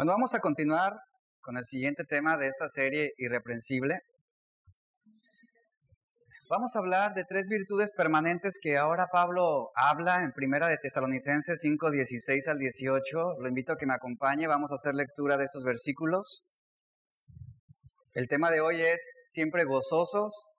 Bueno, vamos a continuar con el siguiente tema de esta serie irreprensible. Vamos a hablar de tres virtudes permanentes que ahora Pablo habla en Primera de Tesalonicenses 5, 16 al 18. Lo invito a que me acompañe, vamos a hacer lectura de esos versículos. El tema de hoy es siempre gozosos,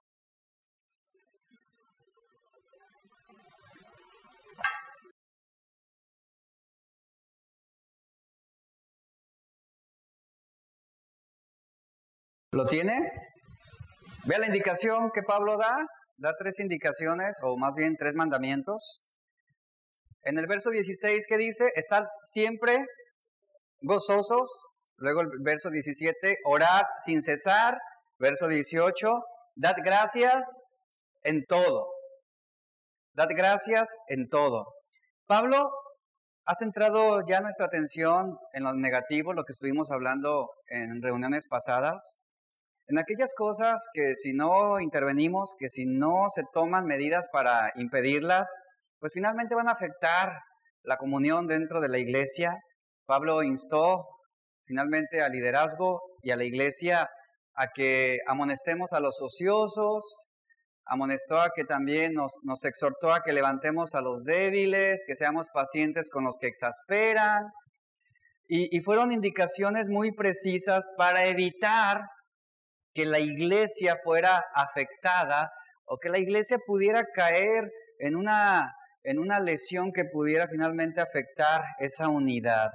¿Lo tiene? Vea la indicación que Pablo da. Da tres indicaciones, o más bien tres mandamientos. En el verso 16, ¿qué dice? Estar siempre gozosos. Luego el verso 17, orar sin cesar. Verso 18, dad gracias en todo. Dad gracias en todo. Pablo ha centrado ya nuestra atención en lo negativo, lo que estuvimos hablando en reuniones pasadas en aquellas cosas que si no intervenimos, que si no se toman medidas para impedirlas, pues finalmente van a afectar la comunión dentro de la iglesia. Pablo instó finalmente al liderazgo y a la iglesia a que amonestemos a los ociosos, amonestó a que también nos, exhortó a que levantemos a los débiles, que seamos pacientes con los que exasperan. Y, y fueron indicaciones muy precisas para evitar que la iglesia fuera afectada o que la iglesia pudiera caer en una, en una lesión que pudiera finalmente afectar esa unidad.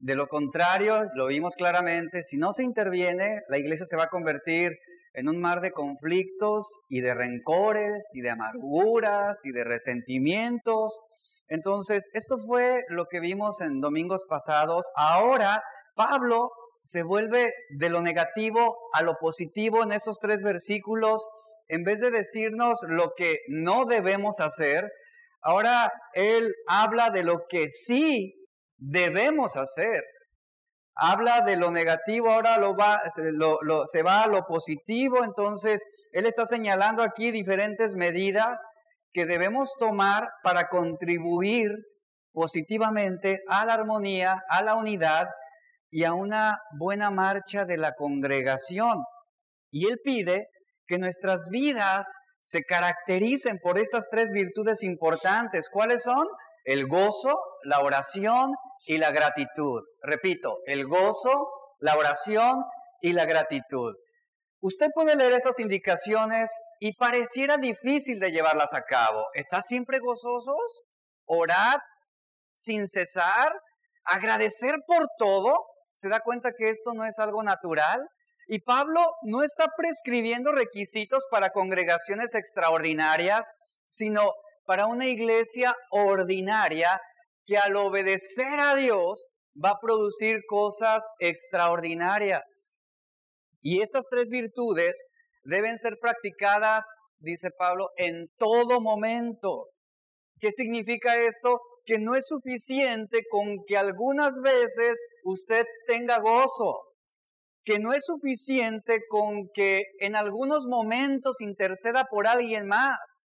De lo contrario, lo vimos claramente, si no se interviene, la iglesia se va a convertir en un mar de conflictos y de rencores y de amarguras y de resentimientos. Entonces, esto fue lo que vimos en domingos pasados. Ahora, Pablo se vuelve de lo negativo a lo positivo en esos tres versículos, en vez de decirnos lo que no debemos hacer, ahora Él habla de lo que sí debemos hacer. Habla de lo negativo, ahora lo va, se va a lo positivo, entonces Él está señalando aquí diferentes medidas que debemos tomar para contribuir positivamente a la armonía, a la unidad y a una buena marcha de la congregación. Y Él pide que nuestras vidas se caractericen por estas tres virtudes importantes. ¿Cuáles son? El gozo, la oración y la gratitud. Repito, el gozo, la oración y la gratitud. Usted puede leer esas indicaciones y pareciera difícil de llevarlas a cabo. ¿Está siempre gozosos? ¿Orar sin cesar? ¿Agradecer por todo? Se da cuenta que esto no es algo natural. Y Pablo no está prescribiendo requisitos para congregaciones extraordinarias, sino para una iglesia ordinaria que al obedecer a Dios va a producir cosas extraordinarias. Y estas tres virtudes deben ser practicadas, dice Pablo, en todo momento. ¿Qué significa esto? Que no es suficiente con que algunas veces usted tenga gozo, que no es suficiente con que en algunos momentos interceda por alguien más,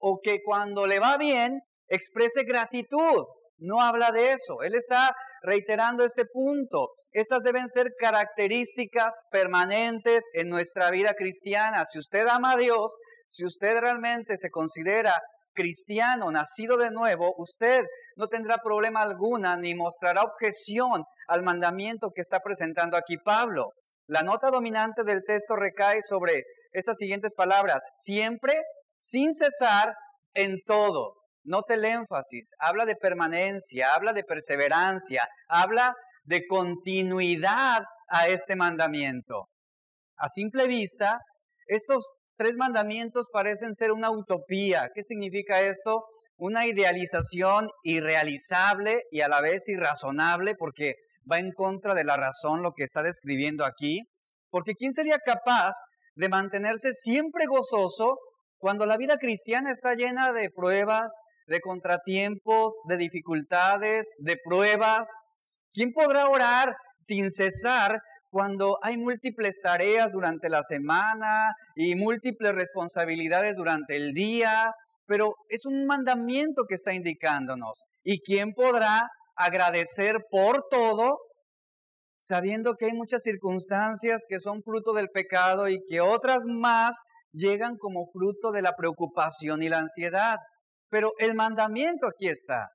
o que cuando le va bien exprese gratitud. No habla de eso. Él está reiterando este punto. Estas deben ser características permanentes en nuestra vida cristiana. Si usted ama a Dios, si usted realmente se considera cristiano, nacido de nuevo, usted no tendrá problema alguna ni mostrará objeción al mandamiento que está presentando aquí Pablo. La nota dominante del texto recae sobre estas siguientes palabras, siempre, sin cesar, en todo. Note el énfasis, habla de permanencia, habla de perseverancia, habla de continuidad a este mandamiento. A simple vista, estos tres mandamientos parecen ser una utopía. ¿Qué significa esto? una idealización irrealizable y a la vez irrazonable porque va en contra de la razón lo que está describiendo aquí. Porque ¿quién sería capaz de mantenerse siempre gozoso cuando la vida cristiana está llena de pruebas, de contratiempos, de dificultades, de pruebas? ¿Quién podrá orar sin cesar cuando hay múltiples tareas durante la semana y múltiples responsabilidades durante el día pero es un mandamiento que está indicándonos. ¿Y quién podrá agradecer por todo sabiendo que hay muchas circunstancias que son fruto del pecado y que otras más llegan como fruto de la preocupación y la ansiedad. Pero el mandamiento aquí está.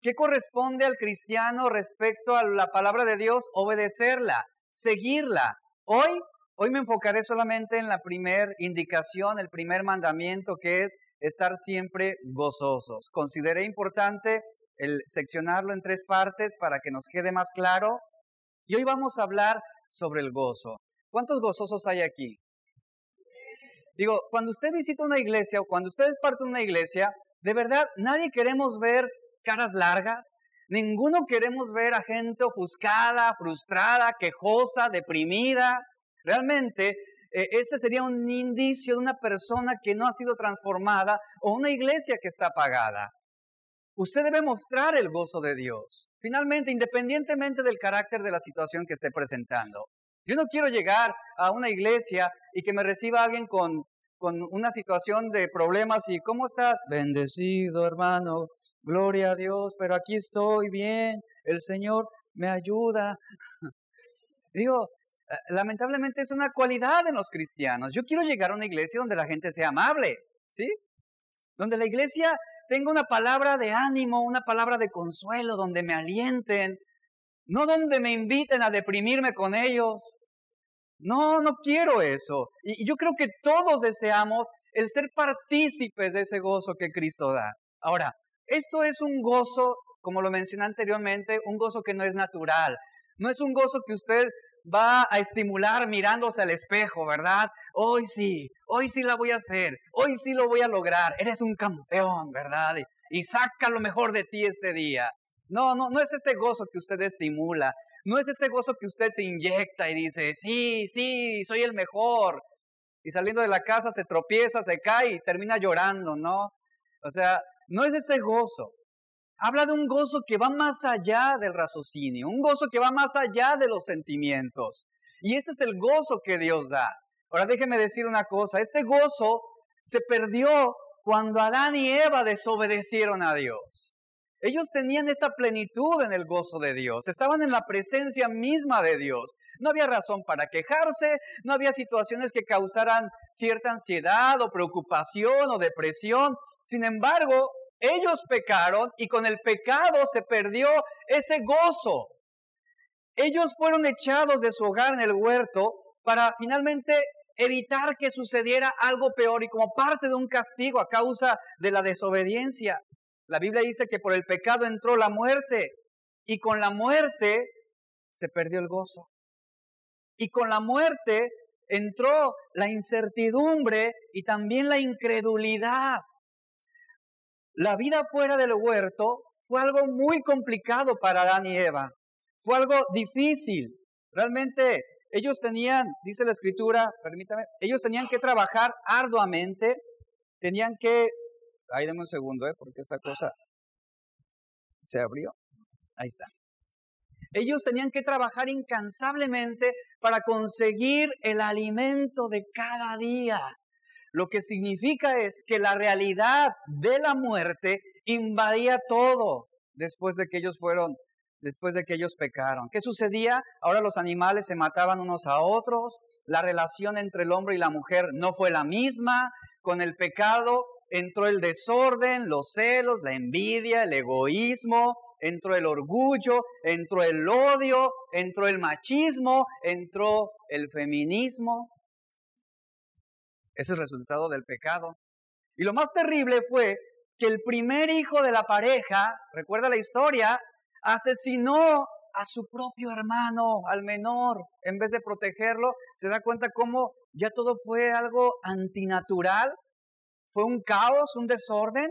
¿Qué corresponde al cristiano respecto a la palabra de Dios? Obedecerla, seguirla. Hoy, hoy me enfocaré solamente en la primera indicación, el primer mandamiento, que es estar siempre gozosos. Consideré importante el seccionarlo en tres partes para que nos quede más claro. Y hoy vamos a hablar sobre el gozo. ¿Cuántos gozosos hay aquí? Digo, cuando usted visita una iglesia o cuando usted es parte de una iglesia, de verdad, nadie queremos ver caras largas, ninguno queremos ver a gente ofuscada, frustrada, quejosa, deprimida. Realmente, eh, ese sería un indicio de una persona que no ha sido transformada o una iglesia que está apagada. Usted debe mostrar el gozo de Dios. Finalmente, independientemente del carácter de la situación que esté presentando. Yo no quiero llegar a una iglesia y que me reciba alguien con con una situación de problemas y ¿cómo estás? Bendecido hermano, gloria a Dios, pero aquí estoy bien, el Señor me ayuda. Digo, eh, lamentablemente es una cualidad de los cristianos. Yo quiero llegar a una iglesia donde la gente sea amable, ¿sí? Donde la iglesia tenga una palabra de ánimo, una palabra de consuelo, donde me alienten, no donde me inviten a deprimirme con ellos, no, no quiero eso. Y, yo creo que todos deseamos el ser partícipes de ese gozo que Cristo da. Ahora, esto es un gozo, como lo mencioné anteriormente, un gozo que no es natural. No es un gozo que usted va a estimular mirándose al espejo, ¿verdad? Hoy sí, hoy sí la voy a hacer, hoy sí lo voy a lograr. Eres un campeón, ¿verdad? Y, saca lo mejor de ti este día. No, no, no es ese gozo que usted estimula. No es ese gozo que usted se inyecta y dice, sí, sí, soy el mejor. Y saliendo de la casa se tropieza, se cae y termina llorando, ¿no? O sea, no es ese gozo. Habla de un gozo que va más allá del raciocinio, un gozo que va más allá de los sentimientos. Y ese es el gozo que Dios da. Ahora déjeme decir una cosa, este gozo se perdió cuando Adán y Eva desobedecieron a Dios. Ellos tenían esta plenitud en el gozo de Dios, estaban en la presencia misma de Dios. No había razón para quejarse, no había situaciones que causaran cierta ansiedad o preocupación o depresión. Sin embargo, ellos pecaron y con el pecado se perdió ese gozo. Ellos fueron echados de su hogar en el huerto para finalmente evitar que sucediera algo peor y como parte de un castigo a causa de la desobediencia. La Biblia dice que por el pecado entró la muerte y con la muerte se perdió el gozo. Y con la muerte entró la incertidumbre y también la incredulidad. La vida fuera del huerto fue algo muy complicado para Adán y Eva. Fue algo difícil. Realmente ellos tenían, dice la escritura, permítame, ellos tenían que trabajar arduamente, tenían que Ahí dame un segundo, ¿eh? porque esta cosa se abrió. Ahí está. Ellos tenían que trabajar incansablemente para conseguir el alimento de cada día. Lo que significa es que la realidad de la muerte invadía todo después de que ellos fueron, después de que ellos pecaron. ¿Qué sucedía? Ahora los animales se mataban unos a otros, la relación entre el hombre y la mujer no fue la misma, con el pecado entró el desorden, los celos, la envidia, el egoísmo, entró el orgullo, entró el odio, entró el machismo, entró el feminismo. Ese es el resultado del pecado. Y lo más terrible fue que el primer hijo de la pareja, recuerda la historia, asesinó a su propio hermano, al menor, en vez de protegerlo, se da cuenta cómo ya todo fue algo antinatural, ¿Fue un caos, un desorden?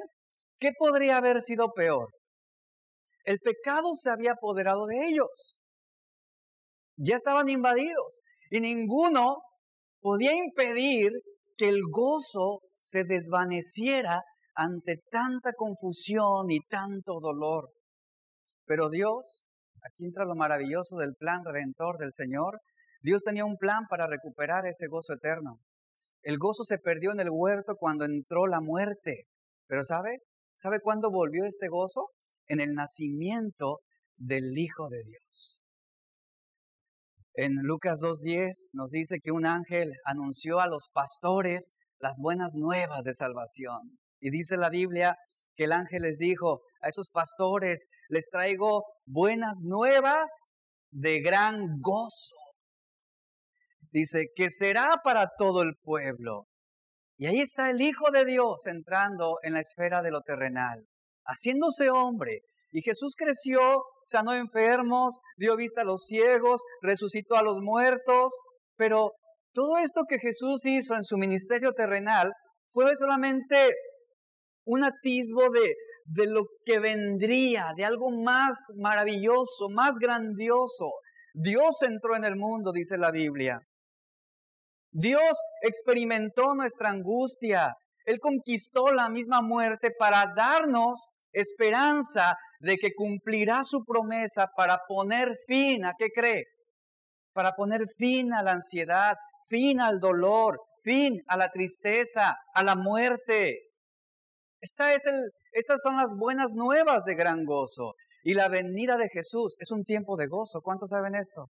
¿Qué podría haber sido peor? El pecado se había apoderado de ellos. Ya estaban invadidos y ninguno podía impedir que el gozo se desvaneciera ante tanta confusión y tanto dolor. Pero Dios, aquí entra lo maravilloso del plan redentor del Señor, Dios tenía un plan para recuperar ese gozo eterno. El gozo se perdió en el huerto cuando entró la muerte. Pero ¿sabe? ¿Sabe cuándo volvió este gozo? En el nacimiento del Hijo de Dios. En Lucas 2.10 nos dice que un ángel anunció a los pastores las buenas nuevas de salvación. Y dice la Biblia que el ángel les dijo a esos pastores, les traigo buenas nuevas de gran gozo. Dice que será para todo el pueblo. Y ahí está el Hijo de Dios entrando en la esfera de lo terrenal, haciéndose hombre. Y Jesús creció, sanó enfermos, dio vista a los ciegos, resucitó a los muertos, pero todo esto que Jesús hizo en su ministerio terrenal fue solamente un atisbo de, de lo que vendría, de algo más maravilloso, más grandioso. Dios entró en el mundo, dice la Biblia. Dios experimentó nuestra angustia. Él conquistó la misma muerte para darnos esperanza de que cumplirá su promesa para poner fin a qué cree? Para poner fin a la ansiedad, fin al dolor, fin a la tristeza, a la muerte. Esta es el, estas son las buenas nuevas de gran gozo. Y la venida de Jesús es un tiempo de gozo. ¿Cuántos saben esto?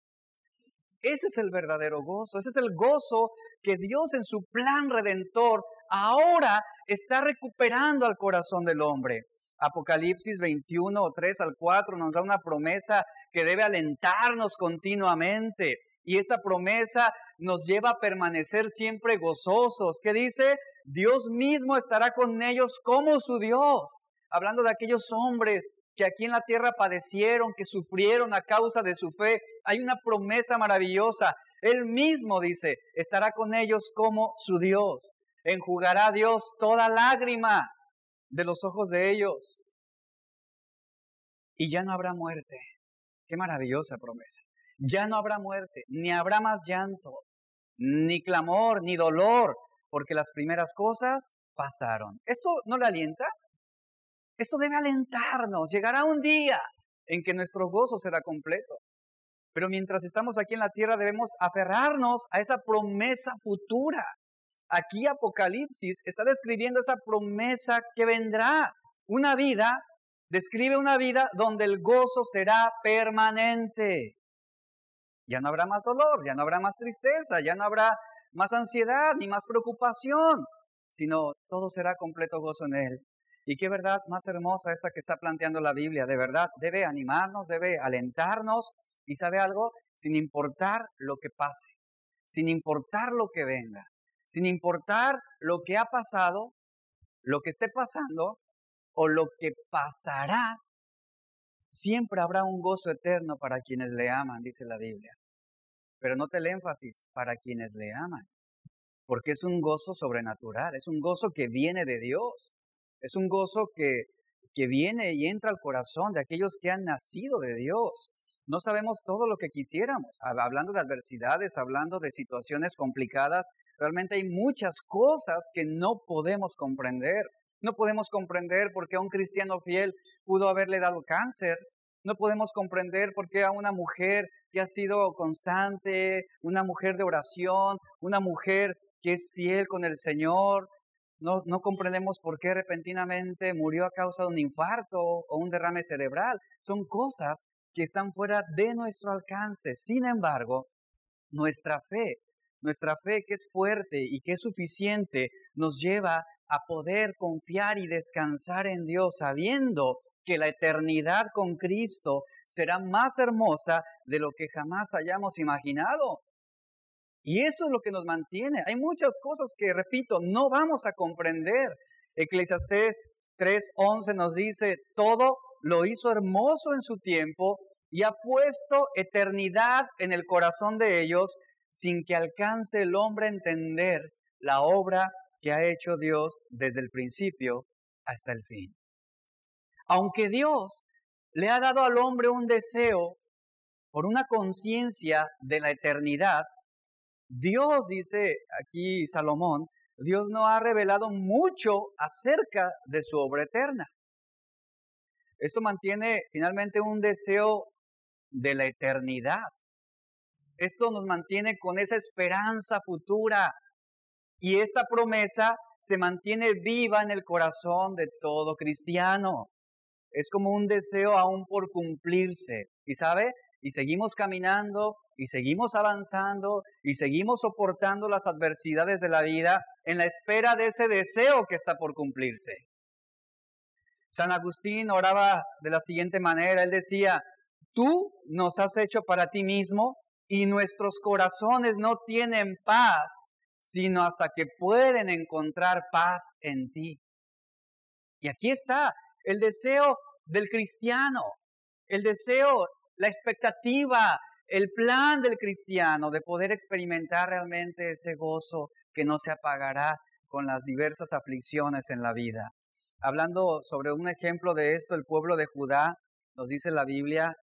Ese es el verdadero gozo, ese es el gozo que Dios en su plan redentor ahora está recuperando al corazón del hombre. Apocalipsis 21, 3 al 4 nos da una promesa que debe alentarnos continuamente. Y esta promesa nos lleva a permanecer siempre gozosos. ¿Qué dice? Dios mismo estará con ellos como su Dios. Hablando de aquellos hombres que aquí en la tierra padecieron, que sufrieron a causa de su fe. Hay una promesa maravillosa. Él mismo dice, estará con ellos como su Dios. Enjugará Dios toda lágrima de los ojos de ellos. Y ya no habrá muerte. Qué maravillosa promesa. Ya no habrá muerte, ni habrá más llanto, ni clamor, ni dolor, porque las primeras cosas pasaron. ¿Esto no le alienta? Esto debe alentarnos. Llegará un día en que nuestro gozo será completo. Pero mientras estamos aquí en la tierra debemos aferrarnos a esa promesa futura. Aquí Apocalipsis está describiendo esa promesa que vendrá. Una vida, describe una vida donde el gozo será permanente. Ya no habrá más dolor, ya no habrá más tristeza, ya no habrá más ansiedad ni más preocupación, sino todo será completo gozo en Él. Y qué verdad más hermosa esta que está planteando la Biblia, de verdad, debe animarnos, debe alentarnos y sabe algo, sin importar lo que pase, sin importar lo que venga, sin importar lo que ha pasado, lo que esté pasando o lo que pasará, siempre habrá un gozo eterno para quienes le aman, dice la Biblia. Pero no el énfasis para quienes le aman, porque es un gozo sobrenatural, es un gozo que viene de Dios. Es un gozo que, que viene y entra al corazón de aquellos que han nacido de Dios. No sabemos todo lo que quisiéramos. Hablando de adversidades, hablando de situaciones complicadas, realmente hay muchas cosas que no podemos comprender. No podemos comprender por qué a un cristiano fiel pudo haberle dado cáncer. No podemos comprender por qué a una mujer que ha sido constante, una mujer de oración, una mujer que es fiel con el Señor, no, comprendemos por qué repentinamente murió a causa de un infarto o un derrame cerebral. Son cosas que están fuera de nuestro alcance. Sin embargo, nuestra fe, nuestra fe que es fuerte y que es suficiente, nos lleva a poder confiar y descansar en Dios sabiendo que la eternidad con Cristo será más hermosa de lo que jamás hayamos imaginado. Y esto es lo que nos mantiene. Hay muchas cosas que, repito, no vamos a comprender. Eclesiastés 3:11 nos dice, todo lo hizo hermoso en su tiempo y ha puesto eternidad en el corazón de ellos sin que alcance el hombre a entender la obra que ha hecho Dios desde el principio hasta el fin. Aunque Dios le ha dado al hombre un deseo por una conciencia de la eternidad, Dios, dice aquí Salomón, Dios no ha revelado mucho acerca de su obra eterna. Esto mantiene finalmente un deseo de la eternidad. Esto nos mantiene con esa esperanza futura y esta promesa se mantiene viva en el corazón de todo cristiano. Es como un deseo aún por cumplirse. ¿Y sabe? Y seguimos caminando y seguimos avanzando y seguimos soportando las adversidades de la vida en la espera de ese deseo que está por cumplirse. San Agustín oraba de la siguiente manera, él decía, tú nos has hecho para ti mismo y nuestros corazones no tienen paz, sino hasta que pueden encontrar paz en ti. Y aquí está el deseo del cristiano, el deseo, la expectativa, el plan del cristiano de poder experimentar realmente ese gozo que no se apagará con las diversas aflicciones en la vida. Hablando sobre un ejemplo de esto, el pueblo de Judá, nos dice la Biblia,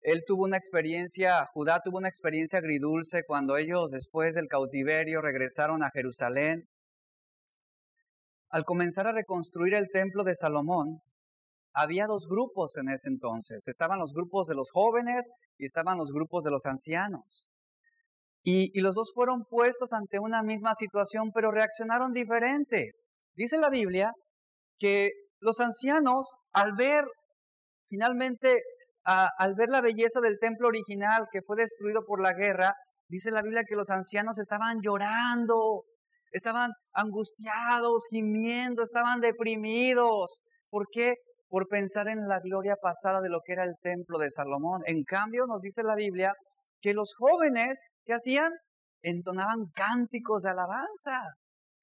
él tuvo una experiencia, Judá tuvo una experiencia agridulce cuando ellos después del cautiverio regresaron a Jerusalén. Al comenzar a reconstruir el templo de Salomón, había dos grupos en ese entonces. Estaban los grupos de los jóvenes y estaban los grupos de los ancianos. Y, los dos fueron puestos ante una misma situación, pero reaccionaron diferente. Dice la Biblia que los ancianos, al ver finalmente, al ver la belleza del templo original que fue destruido por la guerra, dice la Biblia que los ancianos estaban llorando, estaban angustiados, gimiendo, estaban deprimidos. ¿Por qué? Por pensar en la gloria pasada de lo que era el templo de Salomón. En cambio, nos dice la Biblia que los jóvenes, ¿qué hacían? Entonaban cánticos de alabanza.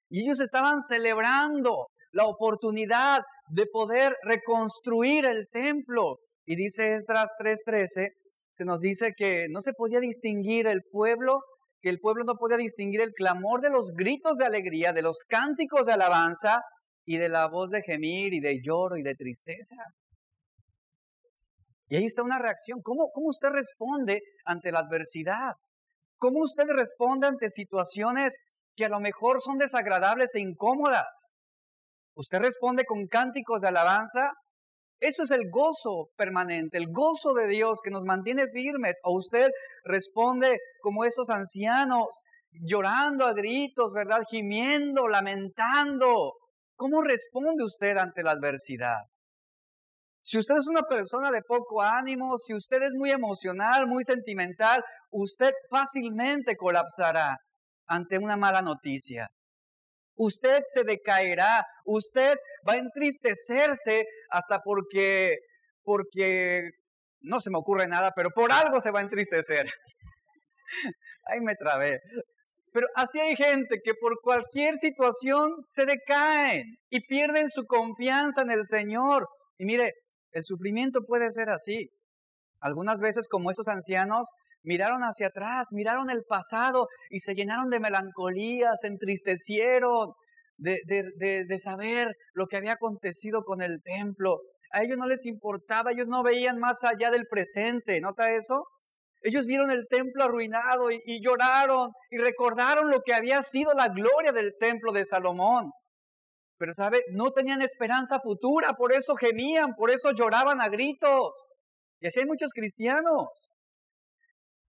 Y ellos estaban celebrando la oportunidad de poder reconstruir el templo. Y dice Esdras 3:13, se nos dice que no se podía distinguir el pueblo, que el pueblo no podía distinguir el clamor de los gritos de alegría, de los cánticos de alabanza, y de la voz de gemir y de lloro y de tristeza. Y ahí está una reacción. ¿Cómo, ¿Cómo usted responde ante la adversidad? ¿Cómo usted responde ante situaciones que a lo mejor son desagradables e incómodas? ¿Usted responde con cánticos de alabanza? Eso es el gozo permanente, el gozo de Dios que nos mantiene firmes. O usted responde como esos ancianos, llorando a gritos, ¿verdad? Gimiendo, lamentando, ¿Cómo responde usted ante la adversidad? Si usted es una persona de poco ánimo, si usted es muy emocional, muy sentimental, usted fácilmente colapsará ante una mala noticia. Usted se decaerá, usted va a entristecerse hasta porque, porque, no se me ocurre nada, pero por algo se va a entristecer. Ahí me trabé. Pero así hay gente que por cualquier situación se decaen y pierden su confianza en el Señor. Y mire, el sufrimiento puede ser así. Algunas veces como esos ancianos miraron hacia atrás, miraron el pasado y se llenaron de melancolía, se entristecieron de, de, de, saber lo que había acontecido con el templo. A ellos no les importaba, ellos no veían más allá del presente. ¿Nota eso? Ellos vieron el templo arruinado y, lloraron y recordaron lo que había sido la gloria del templo de Salomón. Pero, ¿sabe? No tenían esperanza futura, por eso gemían, por eso lloraban a gritos. Y así hay muchos cristianos.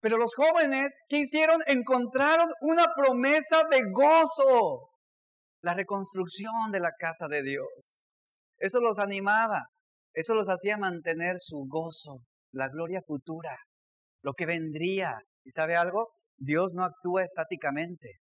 Pero los jóvenes, ¿qué hicieron? Encontraron una promesa de gozo. La reconstrucción de la casa de Dios. Eso los animaba. Eso los hacía mantener su gozo, la gloria futura lo que vendría. ¿Y sabe algo? Dios no actúa estáticamente.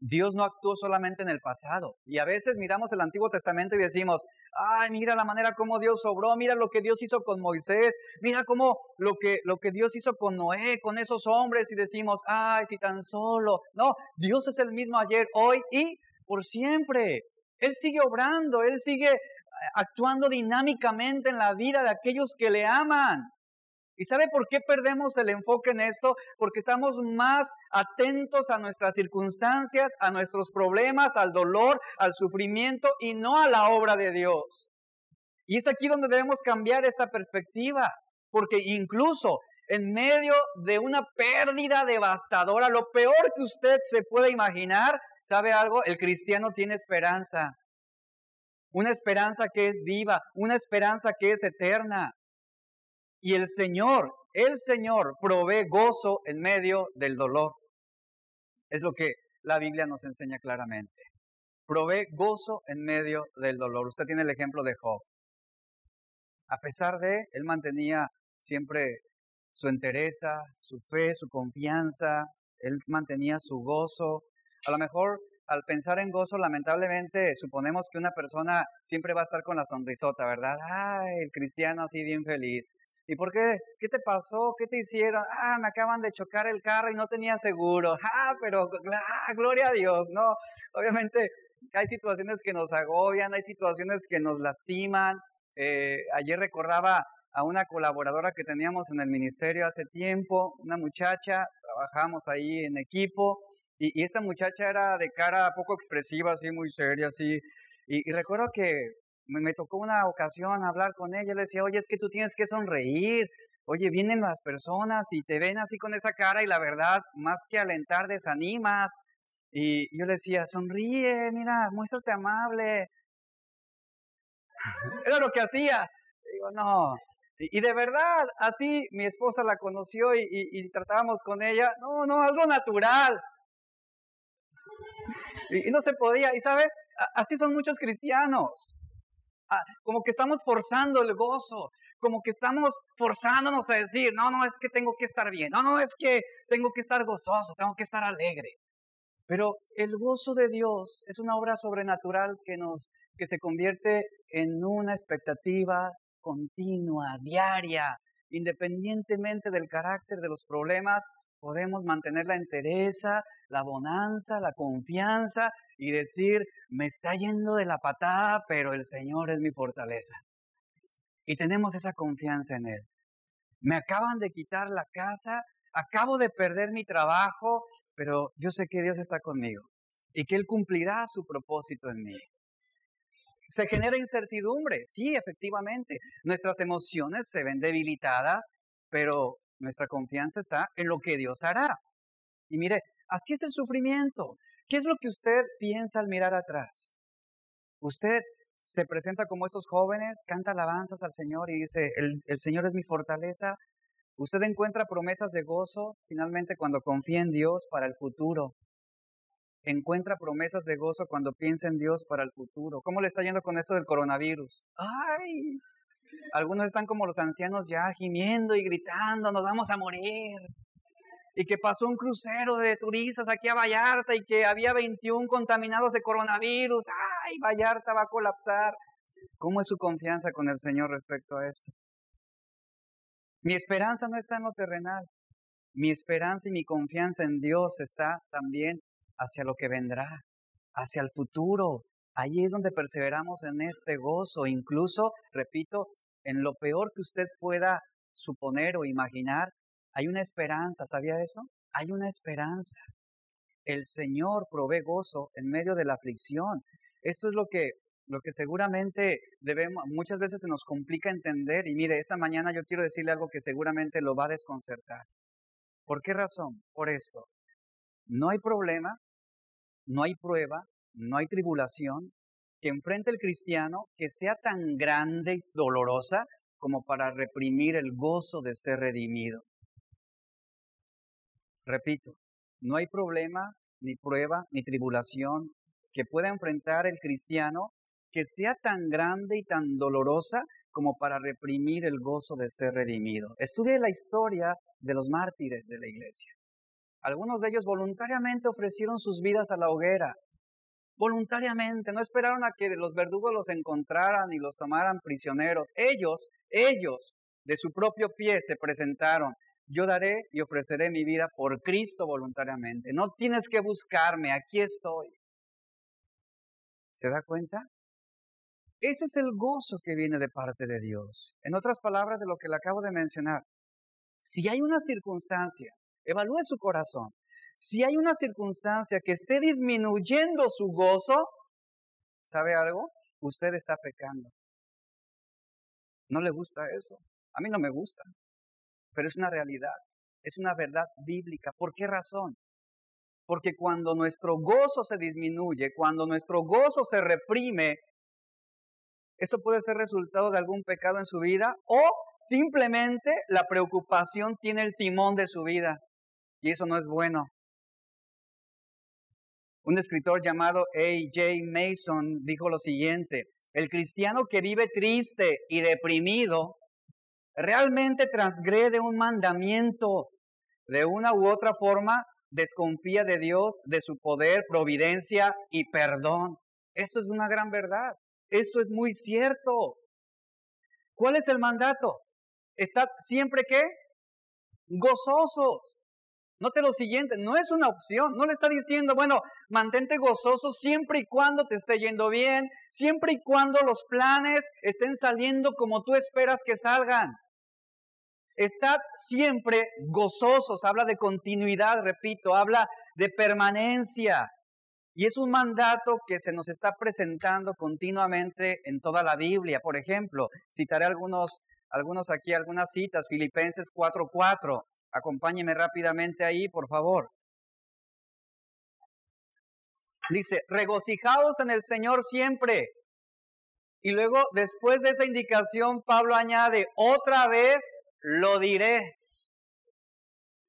Dios no actuó solamente en el pasado. Y a veces miramos el Antiguo Testamento y decimos, ay, mira la manera como Dios obró, mira lo que Dios hizo con Moisés, mira cómo lo que, lo que Dios hizo con Noé, con esos hombres, y decimos, ay, si tan solo. No, Dios es el mismo ayer, hoy y por siempre. Él sigue obrando, Él sigue eh, actuando dinámicamente en la vida de aquellos que le aman. ¿Y sabe por qué perdemos el enfoque en esto? Porque estamos más atentos a nuestras circunstancias, a nuestros problemas, al dolor, al sufrimiento y no a la obra de Dios. Y es aquí donde debemos cambiar esta perspectiva, porque incluso en medio de una pérdida devastadora, lo peor que usted se puede imaginar, ¿sabe algo? El cristiano tiene esperanza. Una esperanza que es viva, una esperanza que es eterna. Y el Señor, el Señor provee gozo en medio del dolor. Es lo que la Biblia nos enseña claramente. Provee gozo en medio del dolor. Usted tiene el ejemplo de Job. A pesar de, él mantenía siempre su entereza, su fe, su confianza, él mantenía su gozo. A lo mejor al pensar en gozo, lamentablemente suponemos que una persona siempre va a estar con la sonrisota, ¿verdad? Ay, el cristiano así bien feliz. ¿Y por qué? ¿Qué te pasó? ¿Qué te hicieron? Ah, me acaban de chocar el carro y no tenía seguro. Ah, pero ah, gloria a Dios, ¿no? Obviamente hay situaciones que nos agobian, hay situaciones que nos lastiman. Eh, ayer recordaba a una colaboradora que teníamos en el ministerio hace tiempo, una muchacha, trabajamos ahí en equipo, y, esta muchacha era de cara poco expresiva, así muy seria, así. Y, recuerdo que me, tocó una ocasión hablar con ella, le decía, oye, es que tú tienes que sonreír, oye, vienen las personas y te ven así con esa cara y la verdad, más que alentar, desanimas. Y yo le decía, sonríe, mira, muéstrate amable. Era lo que hacía. Digo, no, y, de verdad, así mi esposa la conoció y, tratábamos con ella. No, no, es lo natural. Y, no se podía. Y sabe, así son muchos cristianos. Ah, como que estamos forzando el gozo, como que estamos forzándonos a decir, no, no, es que tengo que estar bien, no, no, es que tengo que estar gozoso, tengo que estar alegre. Pero el gozo de Dios es una obra sobrenatural que nos que se convierte en una expectativa continua, diaria, independientemente del carácter de los problemas, podemos mantener la entereza, la bonanza, la confianza y decir, me está yendo de la patada, pero el Señor es mi fortaleza. Y tenemos esa confianza en Él. Me acaban de quitar la casa, acabo de perder mi trabajo, pero yo sé que Dios está conmigo y que Él cumplirá su propósito en mí. Se genera incertidumbre, sí, efectivamente. Nuestras emociones se ven debilitadas, pero nuestra confianza está en lo que Dios hará. Y mire, así es el sufrimiento. ¿Qué es lo que usted piensa al mirar atrás? Usted se presenta como estos jóvenes, canta alabanzas al Señor y dice, el, Señor es mi fortaleza. Usted encuentra promesas de gozo finalmente cuando confía en Dios para el futuro encuentra promesas de gozo cuando piensa en Dios para el futuro. ¿Cómo le está yendo con esto del coronavirus? ¡Ay! Algunos están como los ancianos ya gimiendo y gritando, nos vamos a morir. Y que pasó un crucero de turistas aquí a Vallarta y que había 21 contaminados de coronavirus. ¡Ay! Vallarta va a colapsar. ¿Cómo es su confianza con el Señor respecto a esto? Mi esperanza no está en lo terrenal. Mi esperanza y mi confianza en Dios está también hacia lo que vendrá, hacia el futuro. Allí es donde perseveramos en este gozo, incluso, repito, en lo peor que usted pueda suponer o imaginar, hay una esperanza, ¿sabía eso? Hay una esperanza. El Señor provee gozo en medio de la aflicción. Esto es lo que, lo que seguramente debemos, muchas veces se nos complica entender. Y mire, esta mañana yo quiero decirle algo que seguramente lo va a desconcertar. ¿Por qué razón? Por esto. No hay problema, no hay prueba, no hay tribulación que enfrente el cristiano que sea tan grande y dolorosa como para reprimir el gozo de ser redimido. Repito, no hay problema, ni prueba, ni tribulación que pueda enfrentar el cristiano que sea tan grande y tan dolorosa como para reprimir el gozo de ser redimido. Estudie la historia de los mártires de la iglesia. Algunos de ellos voluntariamente ofrecieron sus vidas a la hoguera. Voluntariamente, no esperaron a que los verdugos los encontraran y los tomaran prisioneros. Ellos, ellos, de su propio pie se presentaron. Yo daré y ofreceré mi vida por Cristo voluntariamente. No tienes que buscarme, aquí estoy. ¿Se da cuenta? Ese es el gozo que viene de parte de Dios. En otras palabras, de lo que le acabo de mencionar. Si hay una circunstancia Evalúe su corazón. Si hay una circunstancia que esté disminuyendo su gozo, ¿sabe algo? Usted está pecando. No le gusta eso. A mí no me gusta. Pero es una realidad. Es una verdad bíblica. ¿Por qué razón? Porque cuando nuestro gozo se disminuye, cuando nuestro gozo se reprime, esto puede ser resultado de algún pecado en su vida o simplemente la preocupación tiene el timón de su vida. Y eso no es bueno. Un escritor llamado A.J. Mason dijo lo siguiente, el cristiano que vive triste y deprimido realmente transgrede un mandamiento de una u otra forma, desconfía de Dios, de su poder, providencia y perdón. Esto es una gran verdad. Esto es muy cierto. ¿Cuál es el mandato? Estad siempre qué? Gozosos. Note lo siguiente, no es una opción, no le está diciendo, bueno, mantente gozoso siempre y cuando te esté yendo bien, siempre y cuando los planes estén saliendo como tú esperas que salgan. Estad siempre gozosos, habla de continuidad, repito, habla de permanencia. Y es un mandato que se nos está presentando continuamente en toda la Biblia. Por ejemplo, citaré algunos, algunos aquí, algunas citas, Filipenses 4:4. Acompáñeme rápidamente ahí, por favor. Dice, regocijaos en el Señor siempre. Y luego, después de esa indicación, Pablo añade, otra vez lo diré.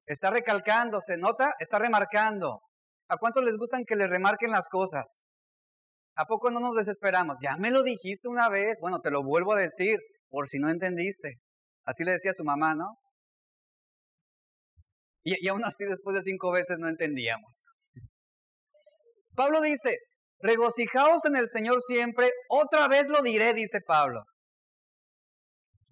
Está recalcando, ¿se nota? Está remarcando. ¿A cuántos les gustan que le remarquen las cosas? ¿A poco no nos desesperamos? Ya me lo dijiste una vez. Bueno, te lo vuelvo a decir, por si no entendiste. Así le decía su mamá, ¿no? Y, y aún así, después de cinco veces no entendíamos. Pablo dice, regocijaos en el Señor siempre. Otra vez lo diré, dice Pablo.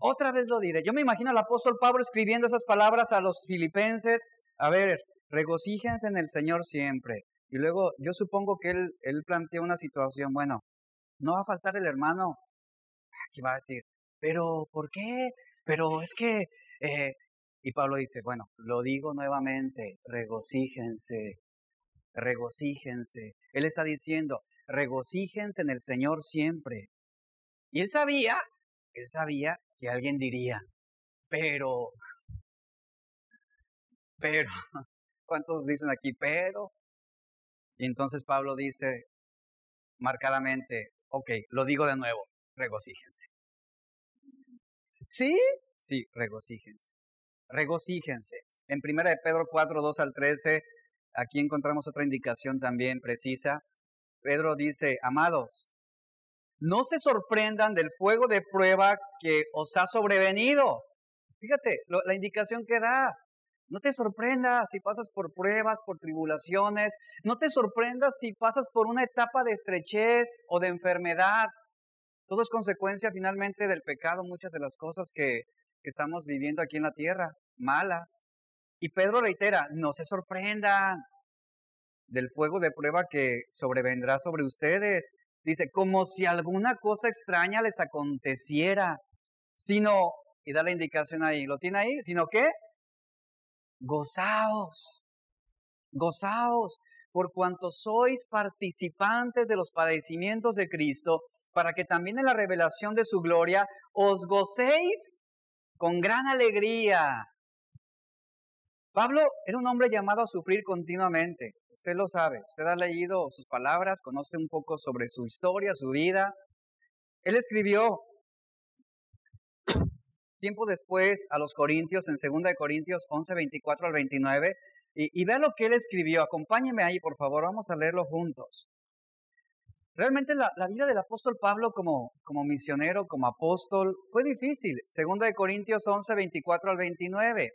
Otra vez lo diré. Yo me imagino al apóstol Pablo escribiendo esas palabras a los filipenses. A ver, regocíjense en el Señor siempre. Y luego yo supongo que él, él plantea una situación, bueno, no va a faltar el hermano. ¿Qué va a decir? Pero, ¿por qué? Pero es que... Eh, y Pablo dice, bueno, lo digo nuevamente, regocíjense, regocíjense. Él está diciendo, regocíjense en el Señor siempre. Y él sabía, él sabía que alguien diría, pero, pero, ¿cuántos dicen aquí, pero? Y entonces Pablo dice marcadamente, ok, lo digo de nuevo, regocíjense. ¿Sí? Sí, regocíjense. Regocíjense. En 1 de Pedro 4, 2 al 13, aquí encontramos otra indicación también precisa. Pedro dice, amados, no se sorprendan del fuego de prueba que os ha sobrevenido. Fíjate, la indicación que da. No te sorprendas si pasas por pruebas, por tribulaciones. No te sorprendas si pasas por una etapa de estrechez o de enfermedad. Todo es consecuencia finalmente del pecado, muchas de las cosas que, que estamos viviendo aquí en la tierra, malas. Y Pedro reitera, no se sorprendan del fuego de prueba que sobrevendrá sobre ustedes. Dice, como si alguna cosa extraña les aconteciera, sino, y da la indicación ahí, ¿lo tiene ahí? ¿Sino qué? Gozaos, gozaos, por cuanto sois participantes de los padecimientos de Cristo, para que también en la revelación de su gloria os gocéis con gran alegría. Pablo era un hombre llamado a sufrir continuamente. Usted lo sabe, usted ha leído sus palabras, conoce un poco sobre su historia, su vida. Él escribió tiempo después a los Corintios, en 2 de Corintios 11, 24 al 29, y, y vea lo que él escribió. Acompáñeme ahí, por favor, vamos a leerlo juntos. Realmente la, la, vida del apóstol Pablo como, como misionero, como apóstol, fue difícil. 2 de Corintios 11, 24 al 29.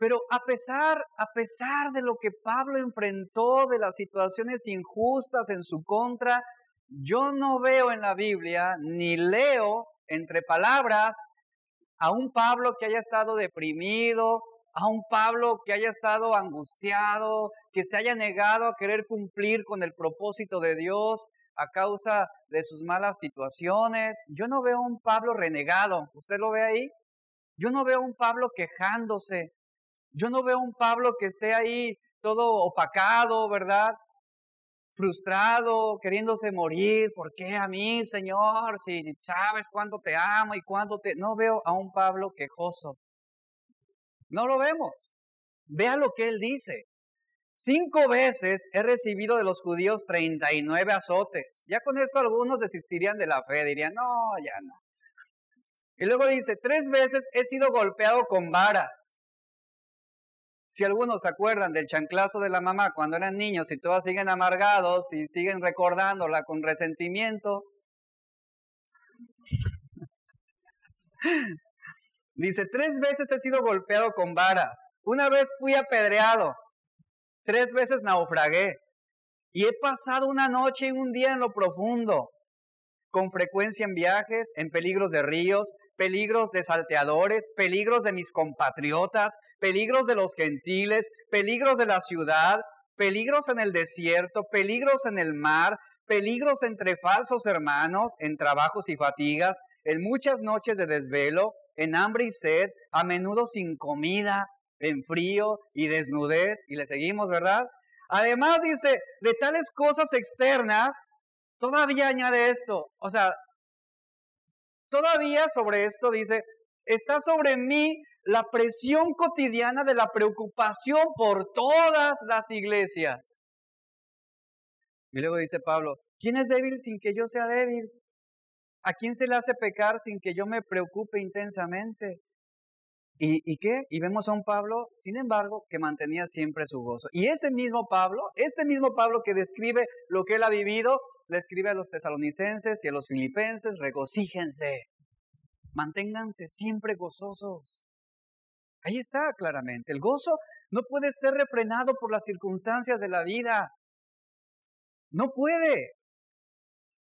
Pero a pesar, a pesar de lo que Pablo enfrentó, de las situaciones injustas en su contra, yo no veo en la Biblia ni leo entre palabras a un Pablo que haya estado deprimido, a un Pablo que haya estado angustiado, que se haya negado a querer cumplir con el propósito de Dios a causa de sus malas situaciones. Yo no veo a un Pablo renegado. ¿Usted lo ve ahí? Yo no veo a un Pablo quejándose. Yo no veo un Pablo que esté ahí todo opacado, ¿verdad? Frustrado, queriéndose morir. ¿Por qué a mí, Señor? Si sabes cuánto te amo y cuánto te... No veo a un Pablo quejoso. No lo vemos. Vea lo que él dice. Cinco veces he recibido de los judíos 39 azotes. Ya con esto algunos desistirían de la fe, dirían, no, ya no. Y luego dice, tres veces he sido golpeado con varas. Si algunos se acuerdan del chanclazo de la mamá cuando eran niños y todos siguen amargados y siguen recordándola con resentimiento. Dice, tres veces he sido golpeado con varas, una vez fui apedreado, tres veces naufragué. Y he pasado una noche y un día en lo profundo, con frecuencia en viajes, en peligros de ríos, peligros de salteadores, peligros de mis compatriotas, peligros de los gentiles, peligros de la ciudad, peligros en el desierto, peligros en el mar, peligros entre falsos hermanos, en trabajos y fatigas, en muchas noches de desvelo, en hambre y sed, a menudo sin comida, en frío y desnudez, y le seguimos, ¿verdad? Además dice, de tales cosas externas, todavía añade esto, o sea, todavía sobre esto dice, está sobre mí la presión cotidiana de la preocupación por todas las iglesias. Y luego dice Pablo, ¿quién es débil sin que yo sea débil? ¿A quién se le hace pecar sin que yo me preocupe intensamente? ¿Y, ¿Y, qué? Y vemos a un Pablo, sin embargo, que mantenía siempre su gozo. Y ese mismo Pablo, este mismo Pablo que describe lo que él ha vivido, le escribe a los tesalonicenses y a los filipenses, regocíjense, manténganse siempre gozosos. Ahí está claramente. El gozo no puede ser refrenado por las circunstancias de la vida. No puede.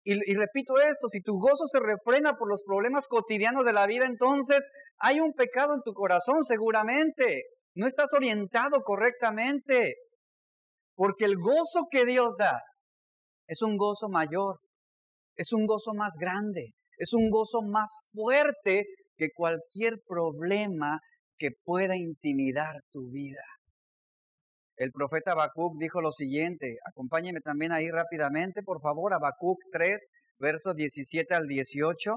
Y, repito esto, si tu gozo se refrena por los problemas cotidianos de la vida, entonces hay un pecado en tu corazón seguramente. No estás orientado correctamente. Porque el gozo que Dios da es un gozo mayor, es un gozo más grande, es un gozo más fuerte que cualquier problema que pueda intimidar tu vida. El profeta Habacuc dijo lo siguiente, acompáñeme también ahí rápidamente, por favor, Habacuc 3, versos 17 al 18.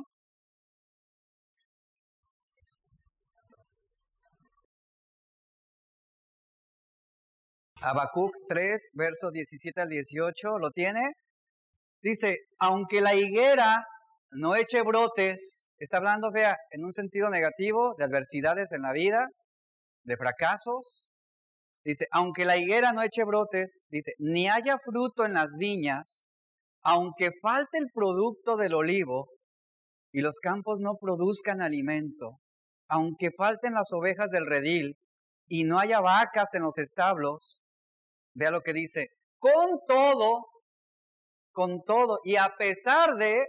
Habacuc 3, versos 17 al 18, ¿lo tiene? Dice, aunque la higuera no eche brotes, está hablando, vea, en un sentido negativo, de adversidades en la vida, de fracasos, Dice, aunque la higuera no eche brotes, dice, ni haya fruto en las viñas, aunque falte el producto del olivo y los campos no produzcan alimento, aunque falten las ovejas del redil y no haya vacas en los establos, vea lo que dice, con todo, con todo, y a pesar de,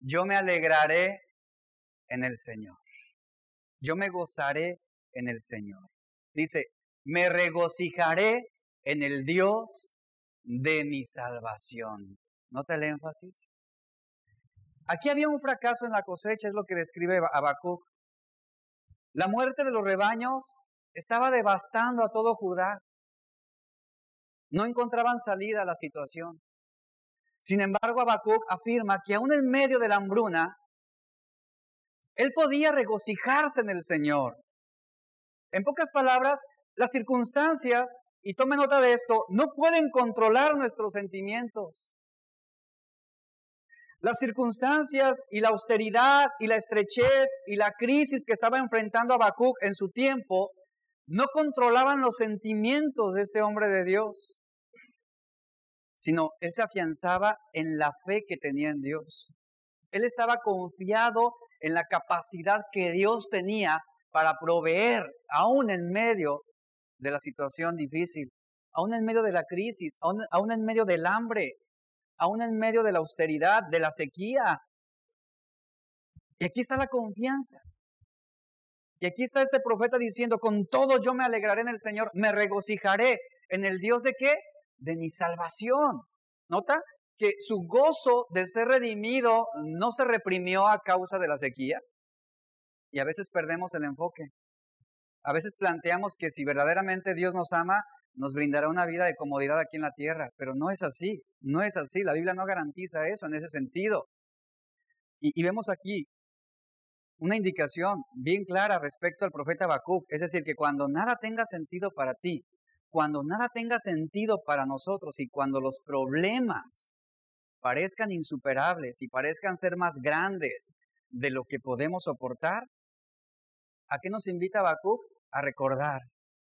yo me alegraré en el Señor. Yo me gozaré en el Señor. Dice, me regocijaré en el Dios de mi salvación. ¿Nota el énfasis? Aquí había un fracaso en la cosecha, es lo que describe Habacuc. La muerte de los rebaños estaba devastando a todo Judá. No encontraban salida a la situación. Sin embargo, Habacuc afirma que aún en medio de la hambruna, él podía regocijarse en el Señor. En pocas palabras, las circunstancias, y tome nota de esto, no pueden controlar nuestros sentimientos. Las circunstancias y la austeridad y la estrechez y la crisis que estaba enfrentando Habacuc en su tiempo no controlaban los sentimientos de este hombre de Dios, sino él se afianzaba en la fe que tenía en Dios. Él estaba confiado en la capacidad que Dios tenía para proveer, aún en medio de la situación difícil, aún en medio de la crisis, aún, en medio del hambre, aún en medio de la austeridad, de la sequía. Y aquí está la confianza. Y aquí está este profeta diciendo, con todo yo me alegraré en el Señor, me regocijaré en el Dios de qué? De mi salvación. ¿Nota? Que su gozo de ser redimido no se reprimió a causa de la sequía. Y a veces perdemos el enfoque. A veces planteamos que si verdaderamente Dios nos ama, nos brindará una vida de comodidad aquí en la tierra, pero no es así, no es así. La Biblia no garantiza eso en ese sentido. Y, vemos aquí una indicación bien clara respecto al profeta Habacuc, es decir, que cuando nada tenga sentido para ti, cuando nada tenga sentido para nosotros y cuando los problemas parezcan insuperables y parezcan ser más grandes de lo que podemos soportar, ¿a qué nos invita Habacuc? A recordar,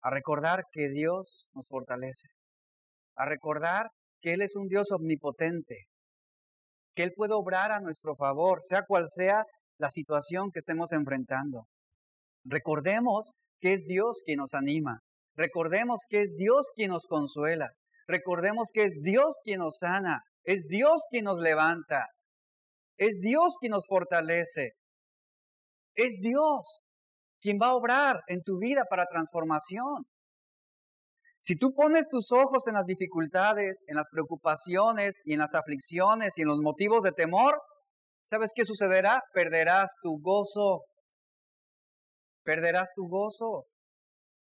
a recordar que Dios nos fortalece, a recordar que Él es un Dios omnipotente, que Él puede obrar a nuestro favor, sea cual sea la situación que estemos enfrentando. Recordemos que es Dios quien nos anima. Recordemos que es Dios quien nos consuela. Recordemos que es Dios quien nos sana. Es Dios quien nos levanta. Es Dios quien nos fortalece. Es Dios quien va a obrar en tu vida para transformación. Si tú pones tus ojos en las dificultades, en las preocupaciones y en las aflicciones y en los motivos de temor, ¿sabes qué sucederá? Perderás tu gozo. Perderás tu gozo.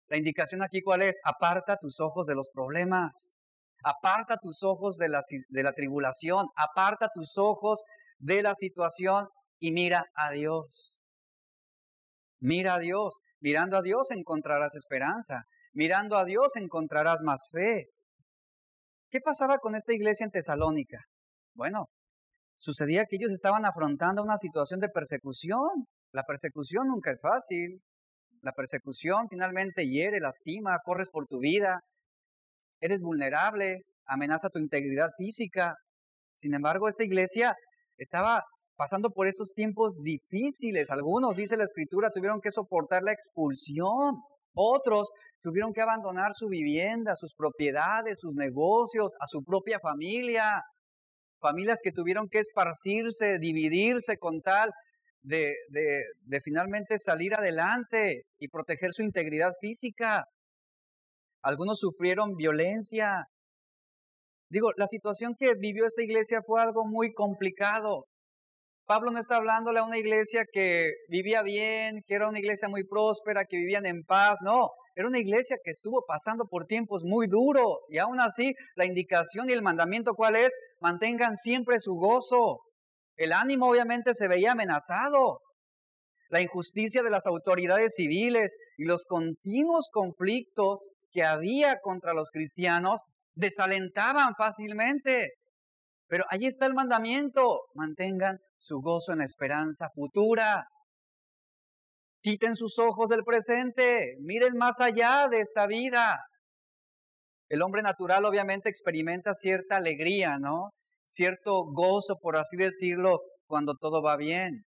La indicación aquí cuál es? Aparta tus ojos de los problemas. Aparta tus ojos de la, de la tribulación. Aparta tus ojos de la situación y mira a Dios. Mira a Dios. Mirando a Dios encontrarás esperanza. Mirando a Dios encontrarás más fe. ¿Qué pasaba con esta iglesia en Tesalónica? Bueno, sucedía que ellos estaban afrontando una situación de persecución. La persecución nunca es fácil. La persecución finalmente hiere, lastima, corres por tu vida, eres vulnerable, amenaza tu integridad física. Sin embargo, esta iglesia estaba pasando por esos tiempos difíciles. Algunos, dice la escritura, tuvieron que soportar la expulsión. Otros tuvieron que abandonar su vivienda, sus propiedades, sus negocios, a su propia familia. Familias que tuvieron que esparcirse, dividirse con tal de, de, de finalmente salir adelante y proteger su integridad física. Algunos sufrieron violencia. Digo, la situación que vivió esta iglesia fue algo muy complicado. Pablo no está hablándole a una iglesia que vivía bien, que era una iglesia muy próspera, que vivían en paz. No, era una iglesia que estuvo pasando por tiempos muy duros. Y aún así, la indicación y el mandamiento cuál es? Mantengan siempre su gozo. El ánimo obviamente se veía amenazado. La injusticia de las autoridades civiles y los continuos conflictos que había contra los cristianos desalentaban fácilmente. Pero allí está el mandamiento. Mantengan su gozo en la esperanza futura. Quiten sus ojos del presente, miren más allá de esta vida. El hombre natural obviamente experimenta cierta alegría, ¿no? Cierto gozo, por así decirlo, cuando todo va bien.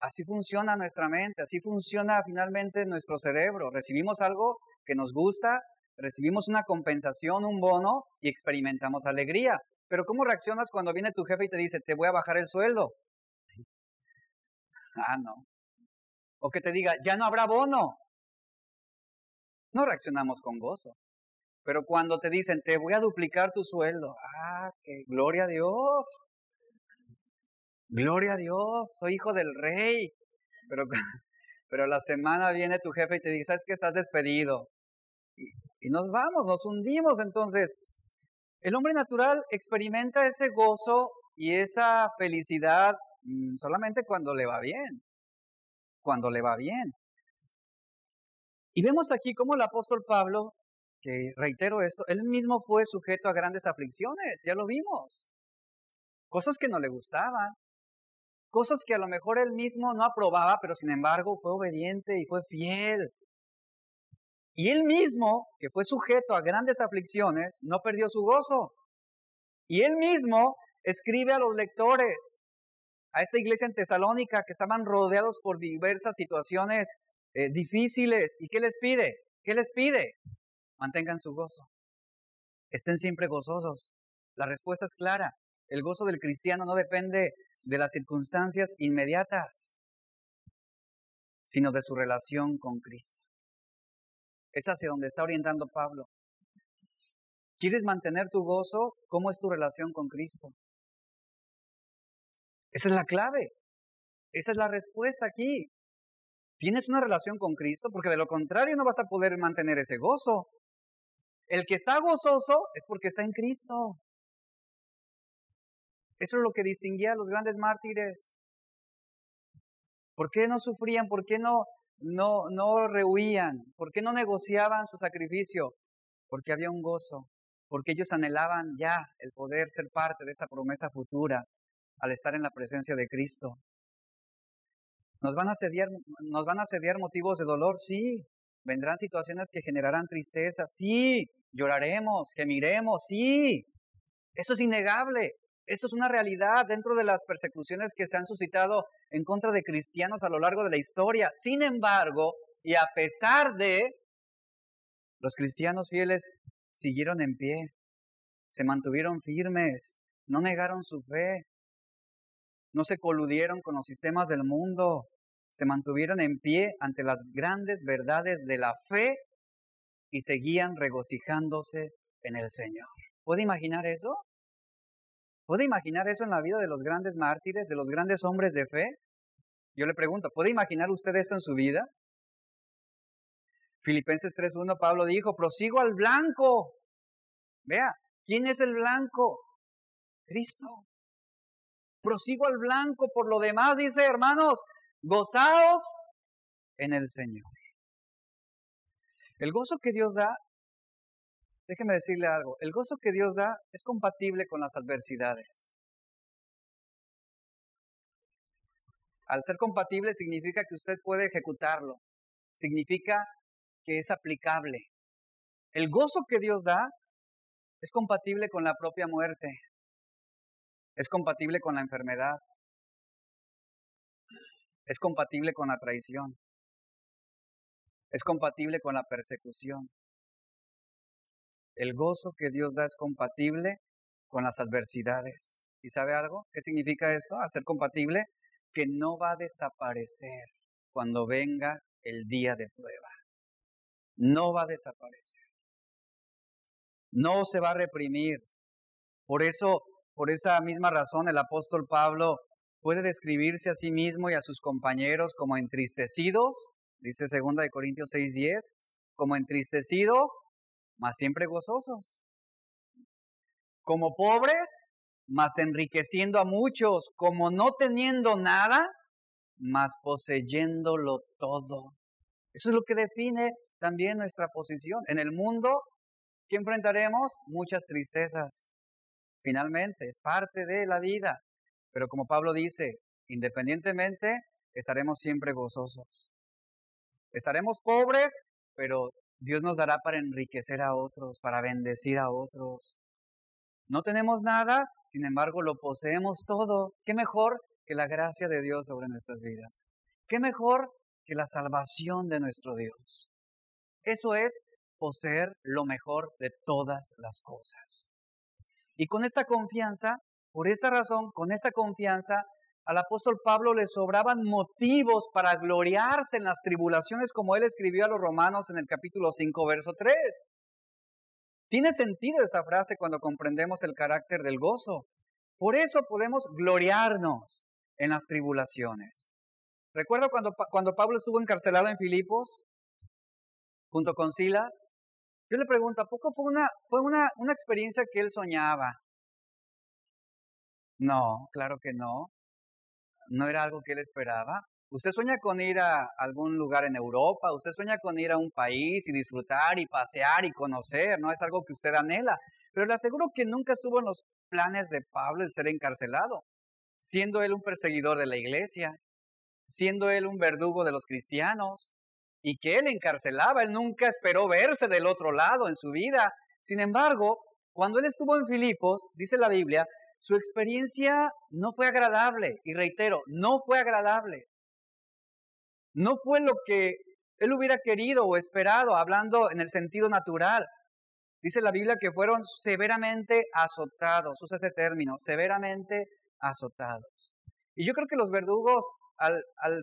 Así funciona nuestra mente, así funciona finalmente nuestro cerebro. Recibimos algo que nos gusta, recibimos una compensación, un bono y experimentamos alegría. Pero ¿cómo reaccionas cuando viene tu jefe y te dice, te voy a bajar el sueldo? Ah, no. O que te diga, ya no habrá bono. No reaccionamos con gozo. Pero cuando te dicen, te voy a duplicar tu sueldo, ah, que gloria a Dios. Gloria a Dios, soy hijo del rey. Pero, pero la semana viene tu jefe y te dice, ¿sabes que estás despedido? Y, y nos vamos, nos hundimos. Entonces, el hombre natural experimenta ese gozo y esa felicidad mm, solamente cuando le va bien, cuando le va bien. Y vemos aquí cómo el apóstol Pablo, que reitero esto, él mismo fue sujeto a grandes aflicciones, ya lo vimos. Cosas que no le gustaban, cosas que a lo mejor él mismo no aprobaba, pero sin embargo fue obediente y fue fiel. Y él mismo, que fue sujeto a grandes aflicciones, no perdió su gozo. Y él mismo escribe a los lectores, a esta iglesia en Tesalónica, que estaban rodeados por diversas situaciones eh, difíciles. ¿Y qué les pide? ¿Qué les pide? Mantengan su gozo. Estén siempre gozosos. La respuesta es clara. El gozo del cristiano no depende de las circunstancias inmediatas, sino de su relación con Cristo. Es hacia donde está orientando Pablo. ¿Quieres mantener tu gozo? ¿Cómo es tu relación con Cristo? Esa es la clave. Esa es la respuesta aquí. ¿Tienes una relación con Cristo? Porque de lo contrario no vas a poder mantener ese gozo. El que está gozoso es porque está en Cristo. Eso es lo que distinguía a los grandes mártires. ¿Por qué no sufrían? ¿Por qué no no, no rehuían? ¿Por qué no negociaban su sacrificio? Porque había un gozo, porque ellos anhelaban ya el poder ser parte de esa promesa futura al estar en la presencia de Cristo. ¿Nos van a sediar, nos van a sediar motivos de dolor? Sí. ¿Vendrán situaciones que generarán tristeza? Sí. ¿Lloraremos? ¿Gemiremos? Sí. Eso es innegable. Eso es una realidad dentro de las persecuciones que se han suscitado en contra de cristianos a lo largo de la historia. Sin embargo, y a pesar de, los cristianos fieles siguieron en pie, se mantuvieron firmes, no negaron su fe, no se coludieron con los sistemas del mundo, se mantuvieron en pie ante las grandes verdades de la fe y seguían regocijándose en el Señor. ¿Puede imaginar eso? ¿Puede imaginar eso en la vida de los grandes mártires, de los grandes hombres de fe? Yo le pregunto, ¿puede imaginar usted esto en su vida? Filipenses 3.1, Pablo dijo, prosigo al blanco. Vea, ¿quién es el blanco? Cristo. Prosigo al blanco. Por lo demás, dice, hermanos, gozaos en el Señor. El gozo que Dios da, déjeme decirle algo, el gozo que Dios da es compatible con las adversidades. Al ser compatible significa que usted puede ejecutarlo, significa que es aplicable. El gozo que Dios da es compatible con la propia muerte, es compatible con la enfermedad, es compatible con la traición, es compatible con la persecución. El gozo que Dios da es compatible con las adversidades. ¿Y sabe algo? ¿Qué significa esto? Ser compatible, que no va a desaparecer cuando venga el día de prueba. No va a desaparecer. No se va a reprimir. Por eso, por esa misma razón, el apóstol Pablo puede describirse a sí mismo y a sus compañeros como entristecidos dice 2 de Corintios 6:10, como entristecidos, mas siempre gozosos. Como pobres, mas enriqueciendo a muchos, como no teniendo nada, mas poseyéndolo todo. Eso es lo que define también nuestra posición. En el mundo, ¿qué enfrentaremos? Muchas tristezas. Finalmente, es parte de la vida. Pero como Pablo dice, independientemente, estaremos siempre gozosos. Estaremos pobres, pero Dios nos dará para enriquecer a otros, para bendecir a otros. No tenemos nada, sin embargo lo poseemos todo. ¿Qué mejor que la gracia de Dios sobre nuestras vidas? ¿Qué mejor que la salvación de nuestro Dios? Eso es poseer lo mejor de todas las cosas. Y con esta confianza, por esa razón, con esta confianza, al apóstol Pablo le sobraban motivos para gloriarse en las tribulaciones como él escribió a los romanos en el capítulo 5, verso 3. Tiene sentido esa frase cuando comprendemos el carácter del gozo. Por eso podemos gloriarnos en las tribulaciones. Recuerdo cuando, cuando Pablo estuvo encarcelado en Filipos, junto con Silas. Yo le pregunto, ¿a poco fue una, fue una, una experiencia que él soñaba? No, claro que no no era algo que él esperaba. Usted sueña con ir a algún lugar en Europa, usted sueña con ir a un país y disfrutar y pasear y conocer, no es algo que usted anhela. Pero le aseguro que nunca estuvo en los planes de Pablo el ser encarcelado, siendo él un perseguidor de la iglesia, siendo él un verdugo de los cristianos, y que él encarcelaba, él nunca esperó verse del otro lado en su vida. Sin embargo, cuando él estuvo en Filipos, dice la Biblia, su experiencia no fue agradable, y reitero, no fue agradable. No fue lo que él hubiera querido o esperado, hablando en el sentido natural. Dice la Biblia que fueron severamente azotados, usa ese término, severamente azotados. Y yo creo que los verdugos, al, al,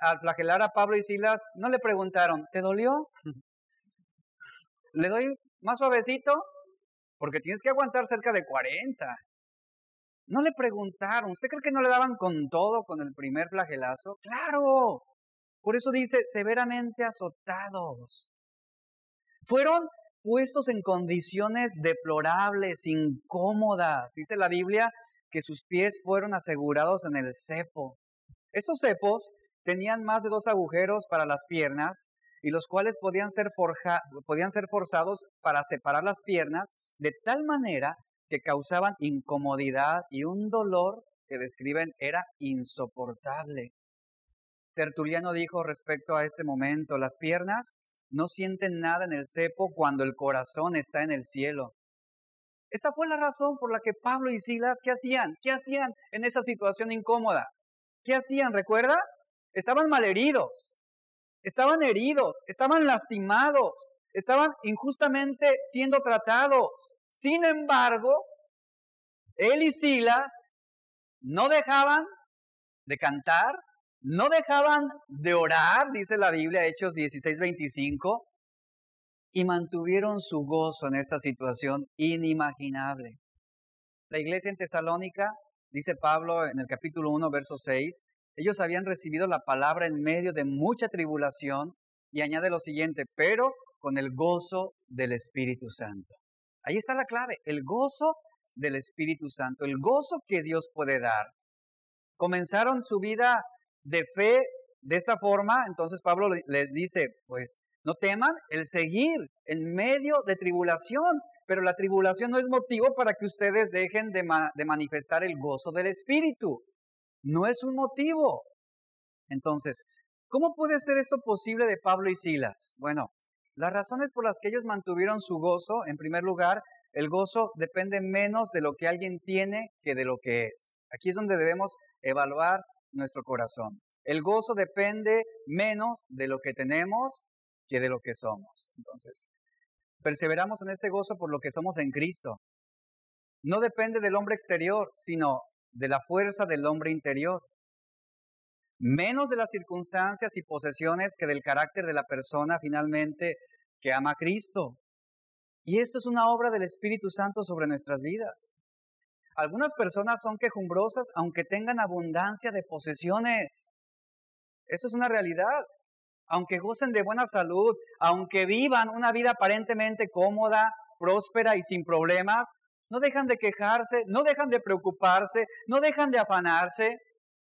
al flagelar a Pablo y Silas, no le preguntaron, ¿te dolió? ¿Le doy más suavecito? Porque tienes que aguantar cerca de 40. No le preguntaron, ¿usted cree que no le daban con todo con el primer flagelazo? Claro. Por eso dice, severamente azotados. Fueron puestos en condiciones deplorables, incómodas. Dice la Biblia que sus pies fueron asegurados en el cepo. Estos cepos tenían más de dos agujeros para las piernas y los cuales podían ser, podían ser forzados para separar las piernas de tal manera que causaban incomodidad y un dolor que describen era insoportable. Tertuliano dijo respecto a este momento, las piernas no sienten nada en el cepo cuando el corazón está en el cielo. Esta fue la razón por la que Pablo y Silas, ¿qué hacían? ¿Qué hacían en esa situación incómoda? ¿Qué hacían? ¿Recuerda? Estaban malheridos, estaban heridos, estaban lastimados, estaban injustamente siendo tratados. Sin embargo, él y Silas no dejaban de cantar, no dejaban de orar, dice la Biblia, Hechos 16, 25, y mantuvieron su gozo en esta situación inimaginable. La iglesia en Tesalónica, dice Pablo en el capítulo 1, verso 6, ellos habían recibido la palabra en medio de mucha tribulación y añade lo siguiente, pero con el gozo del Espíritu Santo. Ahí está la clave, el gozo del Espíritu Santo, el gozo que Dios puede dar. Comenzaron su vida de fe de esta forma, entonces Pablo les dice, pues no teman el seguir en medio de tribulación, pero la tribulación no es motivo para que ustedes dejen de, de manifestar el gozo del Espíritu. No es un motivo. Entonces, ¿cómo puede ser esto posible de Pablo y Silas? Bueno, las razones por las que ellos mantuvieron su gozo, en primer lugar, el gozo depende menos de lo que alguien tiene que de lo que es. Aquí es donde debemos evaluar nuestro corazón. El gozo depende menos de lo que tenemos que de lo que somos. Entonces, perseveramos en este gozo por lo que somos en Cristo. No depende del hombre exterior, sino de la fuerza del hombre interior. Menos de las circunstancias y posesiones que del carácter de la persona finalmente que ama a Cristo. Y esto es una obra del Espíritu Santo sobre nuestras vidas. Algunas personas son quejumbrosas aunque tengan abundancia de posesiones. Esto es una realidad. Aunque gocen de buena salud, aunque vivan una vida aparentemente cómoda, próspera y sin problemas, no dejan de quejarse, no dejan de preocuparse, no dejan de afanarse.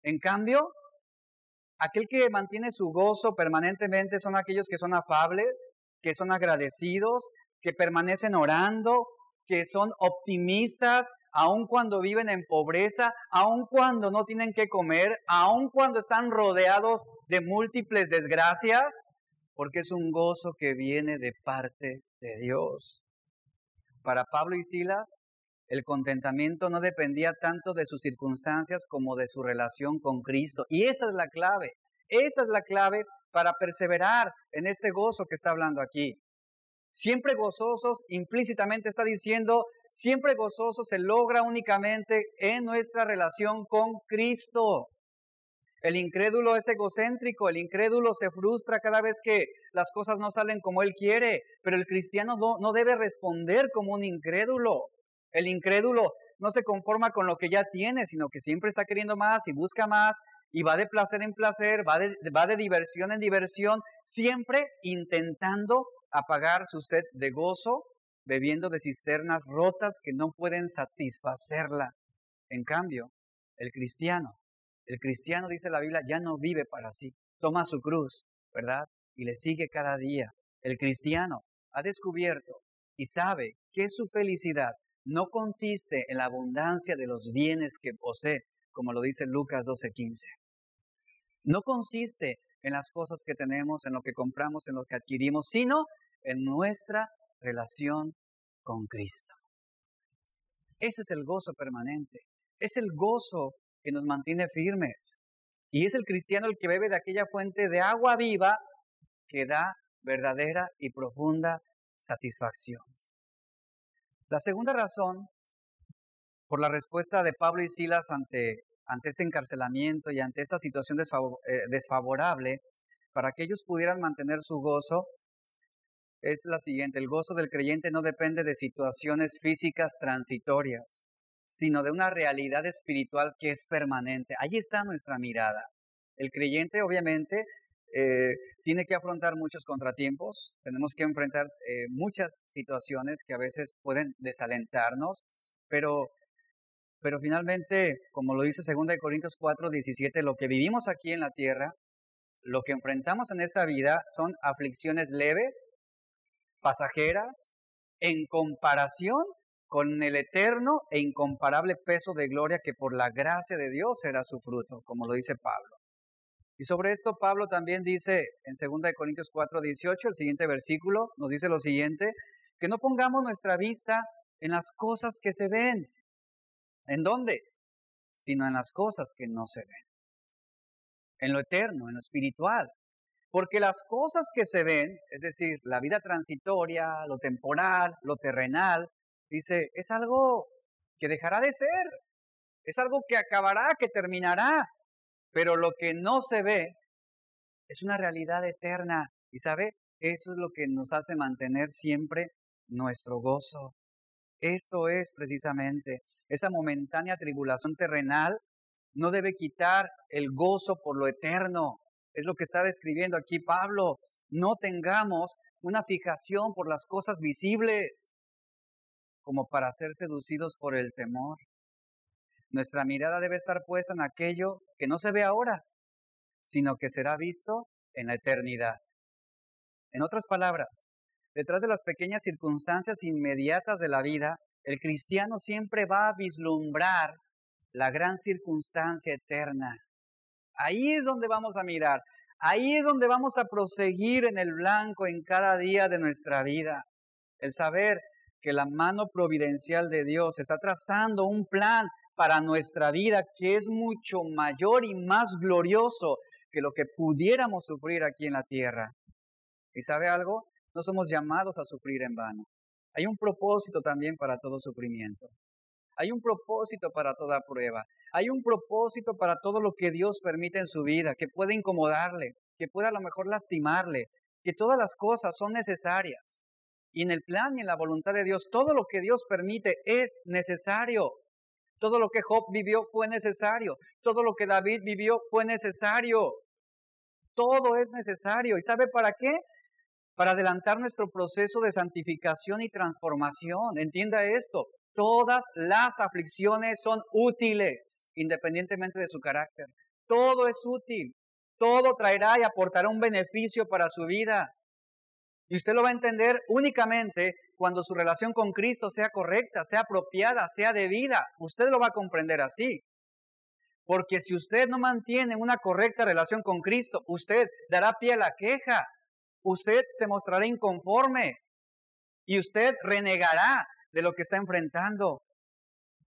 En cambio, aquel que mantiene su gozo permanentemente son aquellos que son afables, que son agradecidos, que permanecen orando, que son optimistas, aun cuando viven en pobreza, aun cuando no tienen que comer, aun cuando están rodeados de múltiples desgracias, porque es un gozo que viene de parte de Dios. Para Pablo y Silas, el contentamiento no dependía tanto de sus circunstancias como de su relación con Cristo. Y esa es la clave, esa es la clave para perseverar en este gozo que está hablando aquí. Siempre gozosos, implícitamente está diciendo, siempre gozoso se logra únicamente en nuestra relación con Cristo. El incrédulo es egocéntrico, el incrédulo se frustra cada vez que las cosas no salen como él quiere, pero el cristiano no, no debe responder como un incrédulo. El incrédulo no se conforma con lo que ya tiene, sino que siempre está queriendo más y busca más y va de placer en placer, va de, diversión en diversión, siempre intentando apagar su sed de gozo, bebiendo de cisternas rotas que no pueden satisfacerla. En cambio, el cristiano, el cristiano, dice la Biblia, ya no vive para sí, toma su cruz, ¿verdad? Y le sigue cada día. El cristiano ha descubierto y sabe que su felicidad no consiste en la abundancia de los bienes que posee, como lo dice Lucas 12:15. No consiste en las cosas que tenemos, en lo que compramos, en lo que adquirimos, sino en nuestra relación con Cristo. Ese es el gozo permanente, es el gozo que nos mantiene firmes. Y es el cristiano el que bebe de aquella fuente de agua viva que da verdadera y profunda satisfacción. La segunda razón por la respuesta de Pablo y Silas ante, este encarcelamiento y ante esta situación eh, desfavorable, para que ellos pudieran mantener su gozo, es la siguiente. El gozo del creyente no depende de situaciones físicas transitorias, sino de una realidad espiritual que es permanente. Allí está nuestra mirada. El creyente, obviamente, eh, tiene que afrontar muchos contratiempos, tenemos que enfrentar eh, muchas situaciones que a veces pueden desalentarnos, pero, pero finalmente, como lo dice 2 Corintios 4, 17, lo que vivimos aquí en la tierra, lo que enfrentamos en esta vida son aflicciones leves, pasajeras, en comparación con el eterno e incomparable peso de gloria que por la gracia de Dios será su fruto, como lo dice Pablo. Y sobre esto Pablo también dice en 2 Corintios 4, 18, el siguiente versículo nos dice lo siguiente, que no pongamos nuestra vista en las cosas que se ven. ¿En dónde? Sino en las cosas que no se ven. En lo eterno, en lo espiritual. Porque las cosas que se ven, es decir, la vida transitoria, lo temporal, lo terrenal, dice, es algo que dejará de ser. Es algo que acabará, que terminará. Pero lo que no se ve es una realidad eterna. Y sabe, eso es lo que nos hace mantener siempre nuestro gozo. Esto es precisamente esa momentánea tribulación terrenal no debe quitar el gozo por lo eterno. Es lo que está describiendo aquí Pablo. No tengamos una fijación por las cosas visibles como para ser seducidos por el temor. Nuestra mirada debe estar puesta en aquello que no se ve ahora, sino que será visto en la eternidad. En otras palabras, detrás de las pequeñas circunstancias inmediatas de la vida, el cristiano siempre va a vislumbrar la gran circunstancia eterna. Ahí es donde vamos a mirar, ahí es donde vamos a proseguir en el blanco en cada día de nuestra vida. El saber que la mano providencial de Dios está trazando un plan para nuestra vida que es mucho mayor y más glorioso que lo que pudiéramos sufrir aquí en la tierra. ¿Y sabe algo? No somos llamados a sufrir en vano. Hay un propósito también para todo sufrimiento. Hay un propósito para toda prueba. Hay un propósito para todo lo que Dios permite en su vida, que puede incomodarle, que puede a lo mejor lastimarle, que todas las cosas son necesarias. Y en el plan y en la voluntad de Dios, todo lo que Dios permite es necesario. Todo lo que Job vivió fue necesario. Todo lo que David vivió fue necesario. Todo es necesario. ¿Y sabe para qué? Para adelantar nuestro proceso de santificación y transformación. Entienda esto. Todas las aflicciones son útiles, independientemente de su carácter. Todo es útil. Todo traerá y aportará un beneficio para su vida. Y usted lo va a entender únicamente cuando su relación con Cristo sea correcta, sea apropiada, sea debida. Usted lo va a comprender así. Porque si usted no mantiene una correcta relación con Cristo, usted dará pie a la queja, usted se mostrará inconforme y usted renegará de lo que está enfrentando.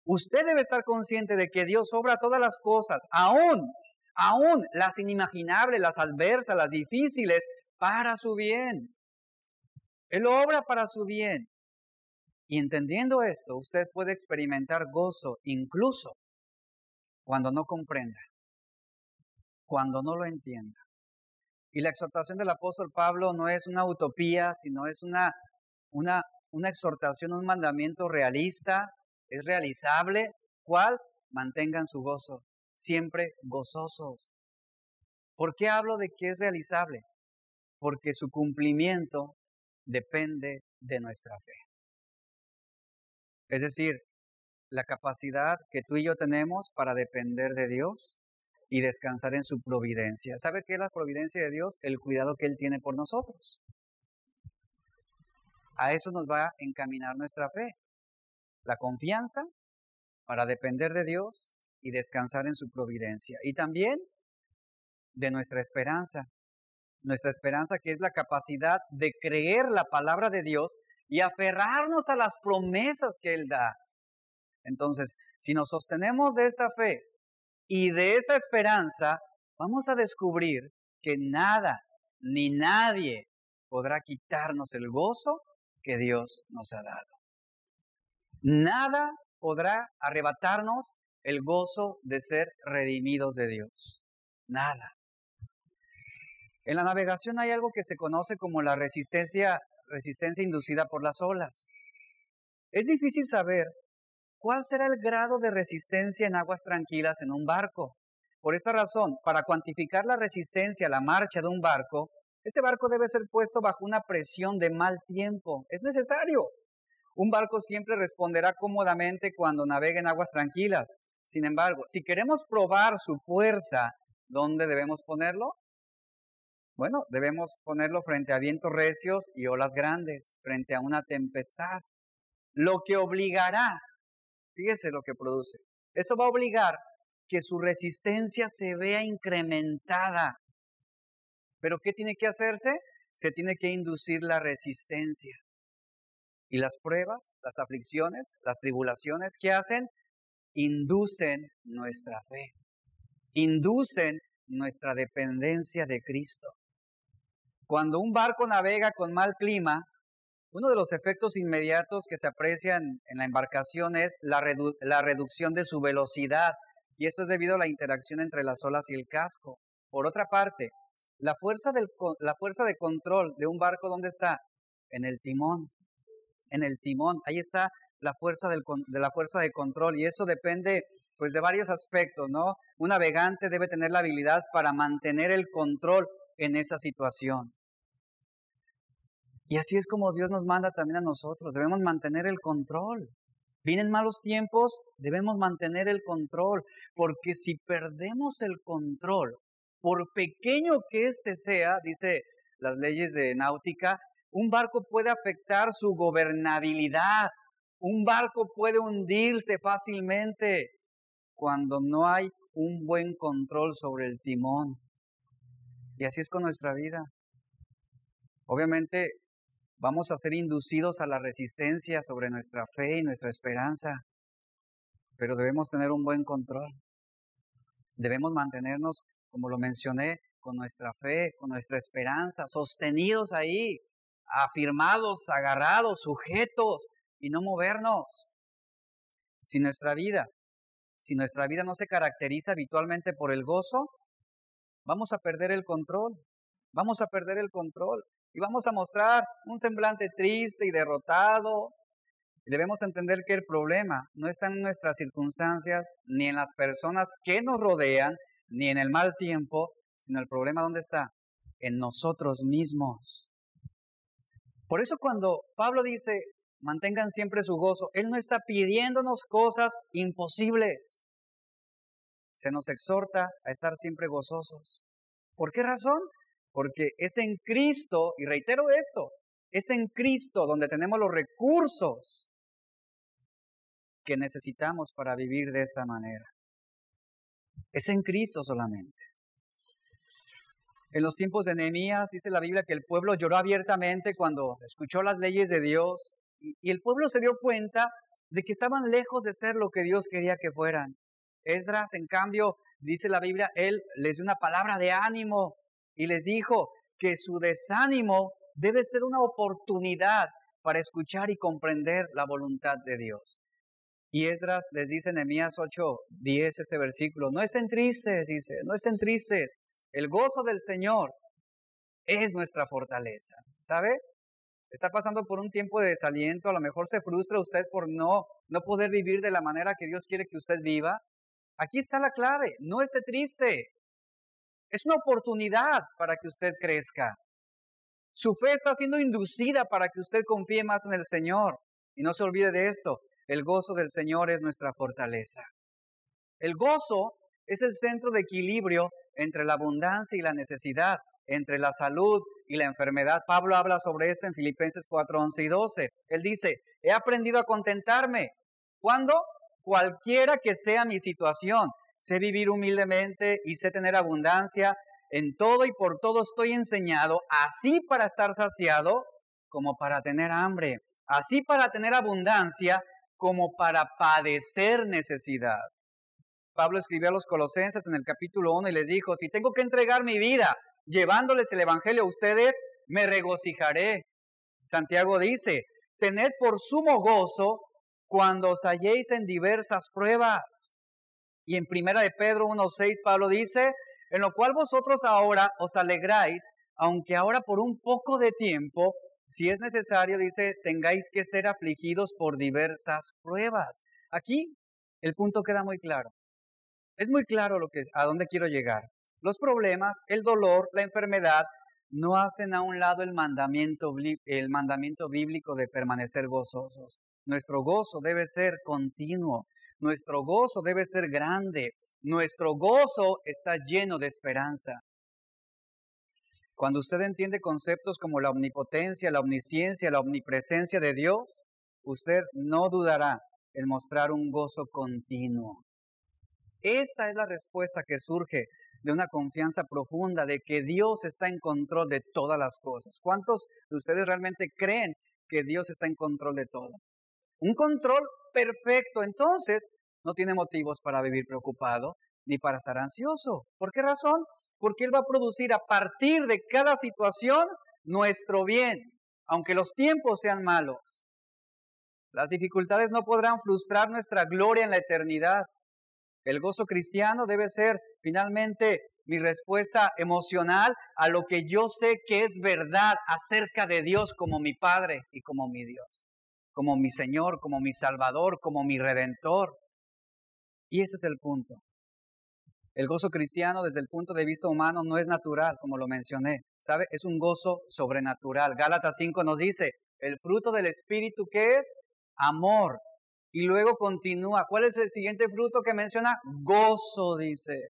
Usted debe estar consciente de que Dios obra todas las cosas, aún, aún las inimaginables, las adversas, las difíciles, para su bien. Él obra para su bien. Y entendiendo esto, usted puede experimentar gozo incluso cuando no comprenda, cuando no lo entienda. Y la exhortación del apóstol Pablo no es una utopía, sino es una, una, exhortación, un mandamiento realista, es realizable. ¿Cuál? Mantengan su gozo, siempre gozosos. ¿Por qué hablo de que es realizable? Porque su cumplimiento depende de nuestra fe. Es decir, la capacidad que tú y yo tenemos para depender de Dios y descansar en su providencia. ¿Sabe qué es la providencia de Dios? El cuidado que Él tiene por nosotros. A eso nos va a encaminar nuestra fe. La confianza para depender de Dios y descansar en su providencia. Y también de nuestra esperanza nuestra esperanza que es la capacidad de creer la palabra de Dios y aferrarnos a las promesas que Él da. Entonces, si nos sostenemos de esta fe y de esta esperanza, vamos a descubrir que nada ni nadie podrá quitarnos el gozo que Dios nos ha dado. Nada podrá arrebatarnos el gozo de ser redimidos de Dios. Nada. En la navegación hay algo que se conoce como la resistencia, resistencia inducida por las olas. Es difícil saber cuál será el grado de resistencia en aguas tranquilas en un barco. Por esta razón, para cuantificar la resistencia a la marcha de un barco, este barco debe ser puesto bajo una presión de mal tiempo. Es necesario. Un barco siempre responderá cómodamente cuando navegue en aguas tranquilas. Sin embargo, si queremos probar su fuerza, ¿dónde debemos ponerlo? Bueno, debemos ponerlo frente a vientos recios y olas grandes, frente a una tempestad. Lo que obligará, fíjese lo que produce, esto va a obligar que su resistencia se vea incrementada. Pero ¿qué tiene que hacerse? Se tiene que inducir la resistencia. Y las pruebas, las aflicciones, las tribulaciones, ¿qué hacen? Inducen nuestra fe, inducen nuestra dependencia de Cristo. Cuando un barco navega con mal clima, uno de los efectos inmediatos que se aprecian en la embarcación es la, la reducción de su velocidad, y esto es debido a la interacción entre las olas y el casco. Por otra parte, la fuerza, de control de un barco, ¿dónde está? En el timón. En el timón. Ahí está la fuerza del, de la fuerza de control y eso depende pues de varios aspectos, ¿no? Un navegante debe tener la habilidad para mantener el control en esa situación. Y así es como Dios nos manda también a nosotros, debemos mantener el control. Vienen malos tiempos, debemos mantener el control, porque si perdemos el control, por pequeño que éste sea, dice las leyes de náutica, un barco puede afectar su gobernabilidad, un barco puede hundirse fácilmente cuando no hay un buen control sobre el timón. Y así es con nuestra vida. Obviamente vamos a ser inducidos a la resistencia sobre nuestra fe y nuestra esperanza, pero debemos tener un buen control. Debemos mantenernos, como lo mencioné, con nuestra fe, con nuestra esperanza, sostenidos ahí, afirmados, agarrados, sujetos y no movernos. Si nuestra vida, si nuestra vida no se caracteriza habitualmente por el gozo, vamos a perder el control. Vamos a perder el control y vamos a mostrar un semblante triste y derrotado. Debemos entender que el problema no está en nuestras circunstancias, ni en las personas que nos rodean, ni en el mal tiempo, sino el problema dónde está? En nosotros mismos. Por eso cuando Pablo dice, mantengan siempre su gozo, Él no está pidiéndonos cosas imposibles. Se nos exhorta a estar siempre gozosos. ¿Por qué razón? porque es en Cristo, y reitero esto, es en Cristo donde tenemos los recursos que necesitamos para vivir de esta manera. Es en Cristo solamente. En los tiempos de Nehemías dice la Biblia que el pueblo lloró abiertamente cuando escuchó las leyes de Dios y el pueblo se dio cuenta de que estaban lejos de ser lo que Dios quería que fueran. Esdras, en cambio, dice la Biblia, él les dio una palabra de ánimo y les dijo que su desánimo debe ser una oportunidad para escuchar y comprender la voluntad de Dios. Y Esdras les dice en Nehemías 8, 10 este versículo, no estén tristes, dice, no estén tristes, el gozo del Señor es nuestra fortaleza, ¿sabe? Está pasando por un tiempo de desaliento, a lo mejor se frustra usted por no, no poder vivir de la manera que Dios quiere que usted viva. Aquí está la clave, no esté triste, es una oportunidad para que usted crezca. Su fe está siendo inducida para que usted confíe más en el Señor. Y no se olvide de esto, el gozo del Señor es nuestra fortaleza. El gozo es el centro de equilibrio entre la abundancia y la necesidad, entre la salud y la enfermedad. Pablo habla sobre esto en Filipenses 4, 11 y 12. Él dice, he aprendido a contentarme. ¿Cuándo? Cualquiera que sea mi situación sé vivir humildemente y sé tener abundancia. En todo y por todo estoy enseñado, así para estar saciado como para tener hambre, así para tener abundancia como para padecer necesidad. Pablo escribió a los colosenses en el capítulo 1 y les dijo, si tengo que entregar mi vida llevándoles el Evangelio a ustedes, me regocijaré. Santiago dice, tened por sumo gozo cuando os halléis en diversas pruebas y en Primera de Pedro 1.6 Pablo dice, en lo cual vosotros ahora os alegráis, aunque ahora por un poco de tiempo, si es necesario, dice, tengáis que ser afligidos por diversas pruebas. Aquí el punto queda muy claro. Es muy claro lo que a dónde quiero llegar. Los problemas, el dolor, la enfermedad no hacen a un lado el mandamiento, el mandamiento bíblico de permanecer gozosos. Nuestro gozo debe ser continuo, nuestro gozo debe ser grande. Nuestro gozo está lleno de esperanza. Cuando usted entiende conceptos como la omnipotencia, la omnisciencia, la omnipresencia de Dios, usted no dudará en mostrar un gozo continuo. Esta es la respuesta que surge de una confianza profunda de que Dios está en control de todas las cosas. ¿Cuántos de ustedes realmente creen que Dios está en control de todo. Un control perfecto. Entonces, no tiene motivos para vivir preocupado ni para estar ansioso. ¿Por qué razón? Porque Él va a producir a partir de cada situación nuestro bien, aunque los tiempos sean malos. Las dificultades no podrán frustrar nuestra gloria en la eternidad. El gozo cristiano debe ser finalmente mi respuesta emocional a lo que yo sé que es verdad acerca de Dios como mi Padre y como mi Dios, como mi Señor, como mi Salvador, como mi Redentor. Y ese es el punto. El gozo cristiano desde el punto de vista humano no es natural, como lo mencioné, ¿sabe? Es un gozo sobrenatural. Gálatas 5 nos dice, el fruto del Espíritu que es amor. Y luego continúa, ¿cuál es el siguiente fruto que menciona? Gozo, dice.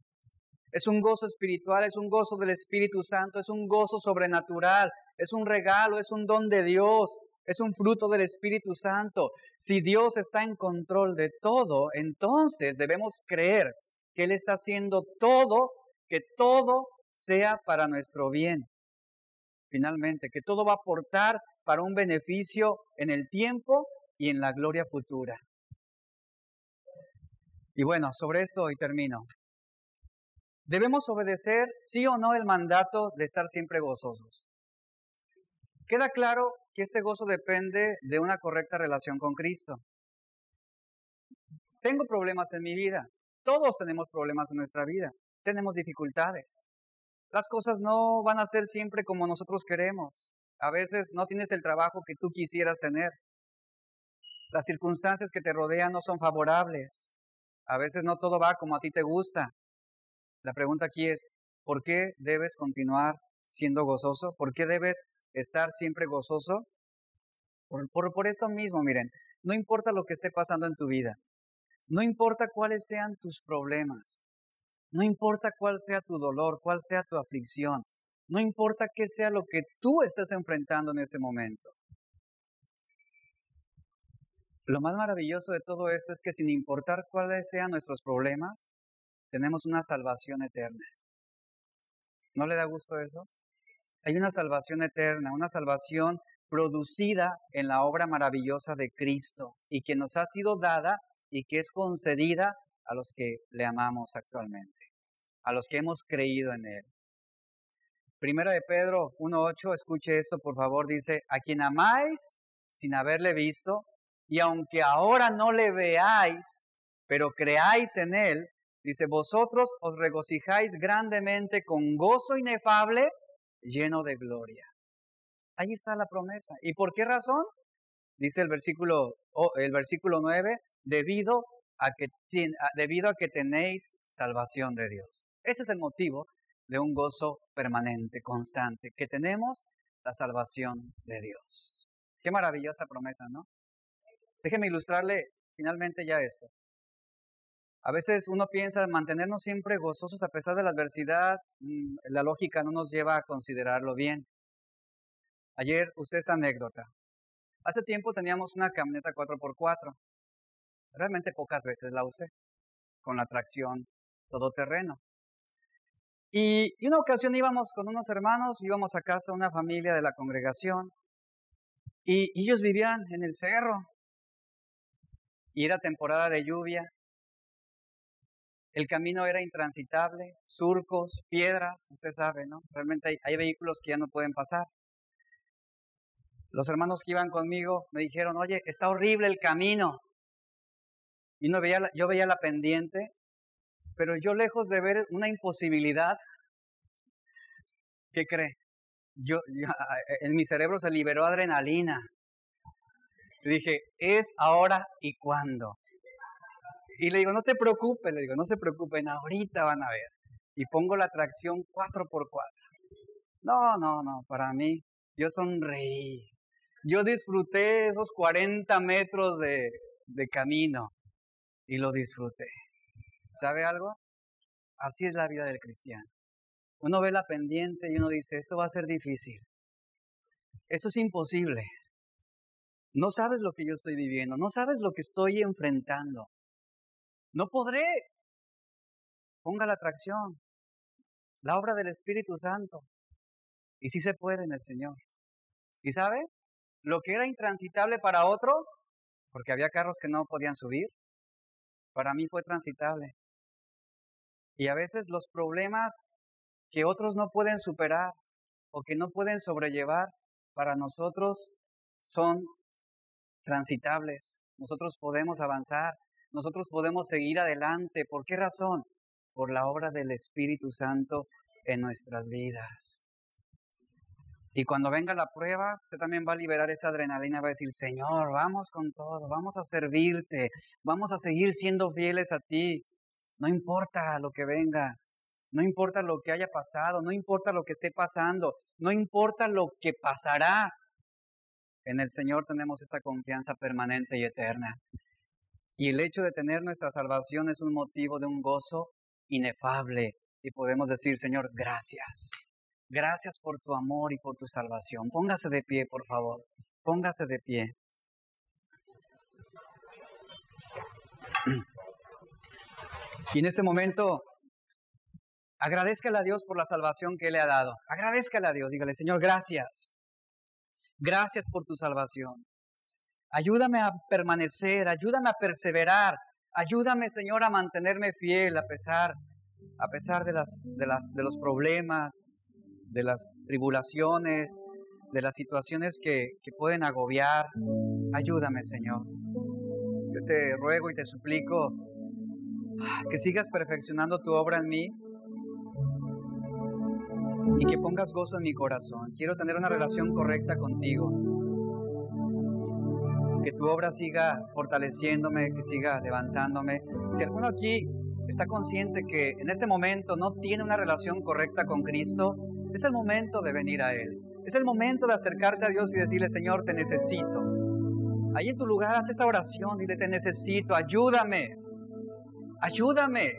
Es un gozo espiritual, es un gozo del Espíritu Santo, es un gozo sobrenatural, es un regalo, es un don de Dios, es un fruto del Espíritu Santo. Si Dios está en control de todo, entonces debemos creer que Él está haciendo todo, que todo sea para nuestro bien. Finalmente, que todo va a aportar para un beneficio en el tiempo y en la gloria futura. Y bueno, sobre esto y termino. ¿Debemos obedecer, sí o no, el mandato de estar siempre gozosos? Queda claro que este gozo depende de una correcta relación con Cristo. Tengo problemas en mi vida. Todos tenemos problemas en nuestra vida. Tenemos dificultades. Las cosas no van a ser siempre como nosotros queremos. A veces no tienes el trabajo que tú quisieras tener. Las circunstancias que te rodean no son favorables. A veces no todo va como a ti te gusta. La pregunta aquí es, ¿por qué debes continuar siendo gozoso? ¿Por qué debes estar siempre gozoso? Por, por, esto mismo, miren, no importa lo que esté pasando en tu vida, no importa cuáles sean tus problemas, no importa cuál sea tu dolor, cuál sea tu aflicción, no importa qué sea lo que tú estés enfrentando en este momento. Lo más maravilloso de todo esto es que sin importar cuáles sean nuestros problemas, tenemos una salvación eterna. ¿No le da gusto eso? Hay una salvación eterna, una salvación producida en la obra maravillosa de Cristo y que nos ha sido dada y que es concedida a los que le amamos actualmente, a los que hemos creído en Él. Primera de Pedro 1.8, escuche esto por favor, dice, a quien amáis sin haberle visto, y aunque ahora no le veáis, pero creáis en Él, dice, vosotros os regocijáis grandemente con gozo inefable, lleno de gloria. Ahí está la promesa. ¿Y por qué razón? Dice el versículo, el versículo 9, debido a, que, debido a que tenéis salvación de Dios. Ese es el motivo de un gozo permanente, constante, que tenemos la salvación de Dios. Qué maravillosa promesa, ¿no? Déjeme ilustrarle finalmente ya esto. A veces uno piensa mantenernos siempre gozosos a pesar de la adversidad, mm, la lógica no nos lleva a considerarlo bien. Ayer usé esta anécdota. Hace tiempo teníamos una camioneta 4x4 Realmente pocas veces la usé con la tracción todoterreno. Y, y una ocasión íbamos con unos hermanos, íbamos a casa de una familia de la congregación y, ellos vivían en el cerro y era temporada de lluvia. El camino era intransitable, surcos, piedras, usted sabe, ¿no? Realmente hay, vehículos que ya no pueden pasar. Los hermanos que iban conmigo me dijeron, oye, está horrible el camino. Y no veía yo veía la pendiente, pero yo lejos de ver una imposibilidad, ¿qué cree? Yo, en mi cerebro se liberó adrenalina. dije, es ahora y cuándo. Y le digo, no te preocupes, le digo, no se preocupen, ahorita van a ver. Y pongo la tracción 4x4. No, no, no, para mí, yo sonreí. Yo disfruté esos 40 metros de, de camino y lo disfruté. ¿Sabe algo? Así es la vida del cristiano. Uno ve la pendiente y uno dice, esto va a ser difícil. Esto es imposible. No sabes lo que yo estoy viviendo, no sabes lo que estoy enfrentando. No podré. Ponga la atracción, la obra del Espíritu Santo. Y sí se puede en el Señor. ¿Y sabe? lo que era intransitable para otros, porque había carros que no podían subir, para mí fue transitable. Y a veces los problemas que otros no pueden superar o que no pueden sobrellevar, para nosotros son transitables. Nosotros podemos avanzar, nosotros podemos seguir adelante. ¿Por qué razón? Por la obra del Espíritu Santo en nuestras vidas. Y cuando venga la prueba, usted también va a liberar esa adrenalina, va a decir, Señor, vamos con todo, vamos a servirte, vamos a seguir siendo fieles a ti. No importa lo que venga, no importa lo que haya pasado, no importa lo que esté pasando, no importa lo que pasará. En el Señor tenemos esta confianza permanente y eterna. Y el hecho de tener nuestra salvación es un motivo de un gozo inefable. Y podemos decir, Señor, gracias. Gracias por tu amor y por tu salvación. Póngase de pie, por favor. Póngase de pie. Y en este momento, agradezcale a Dios por la salvación que le ha dado. Agradezcale a Dios. Dígale, Señor, gracias. Gracias por tu salvación. Ayúdame a permanecer, ayúdame a perseverar. Ayúdame, Señor, a mantenerme fiel a pesar, a pesar de, las, de, las, de los problemas, de las tribulaciones, de las situaciones que, que pueden agobiar. Ayúdame, Señor. Yo te ruego y te suplico ah, que sigas perfeccionando tu obra en mí y que pongas gozo en mi corazón. Quiero tener una relación correcta contigo. Que tu obra siga fortaleciéndome, que siga levantándome. Si alguno aquí está consciente que en este momento no tiene una relación correcta con Cristo, es el momento de venir a Él. Es el momento de acercarte a Dios y decirle, Señor, te necesito. Ahí en tu lugar haz esa oración, dile, te necesito, ayúdame, ayúdame.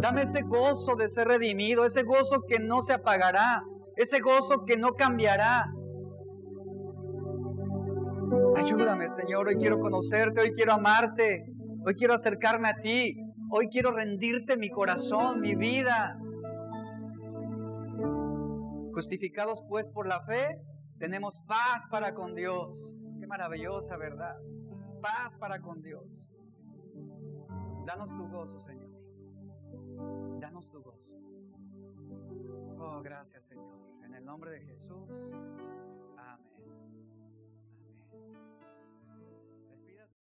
Dame ese gozo de ser redimido, ese gozo que no se apagará, ese gozo que no cambiará. Ayúdame, Señor, hoy quiero conocerte, hoy quiero amarte, hoy quiero acercarme a ti, hoy quiero rendirte mi corazón, mi vida. Justificados pues por la fe, tenemos paz para con Dios. Qué maravillosa verdad. Paz para con Dios. Danos tu gozo, Señor. Danos tu gozo. Oh, gracias, Señor. En el nombre de Jesús.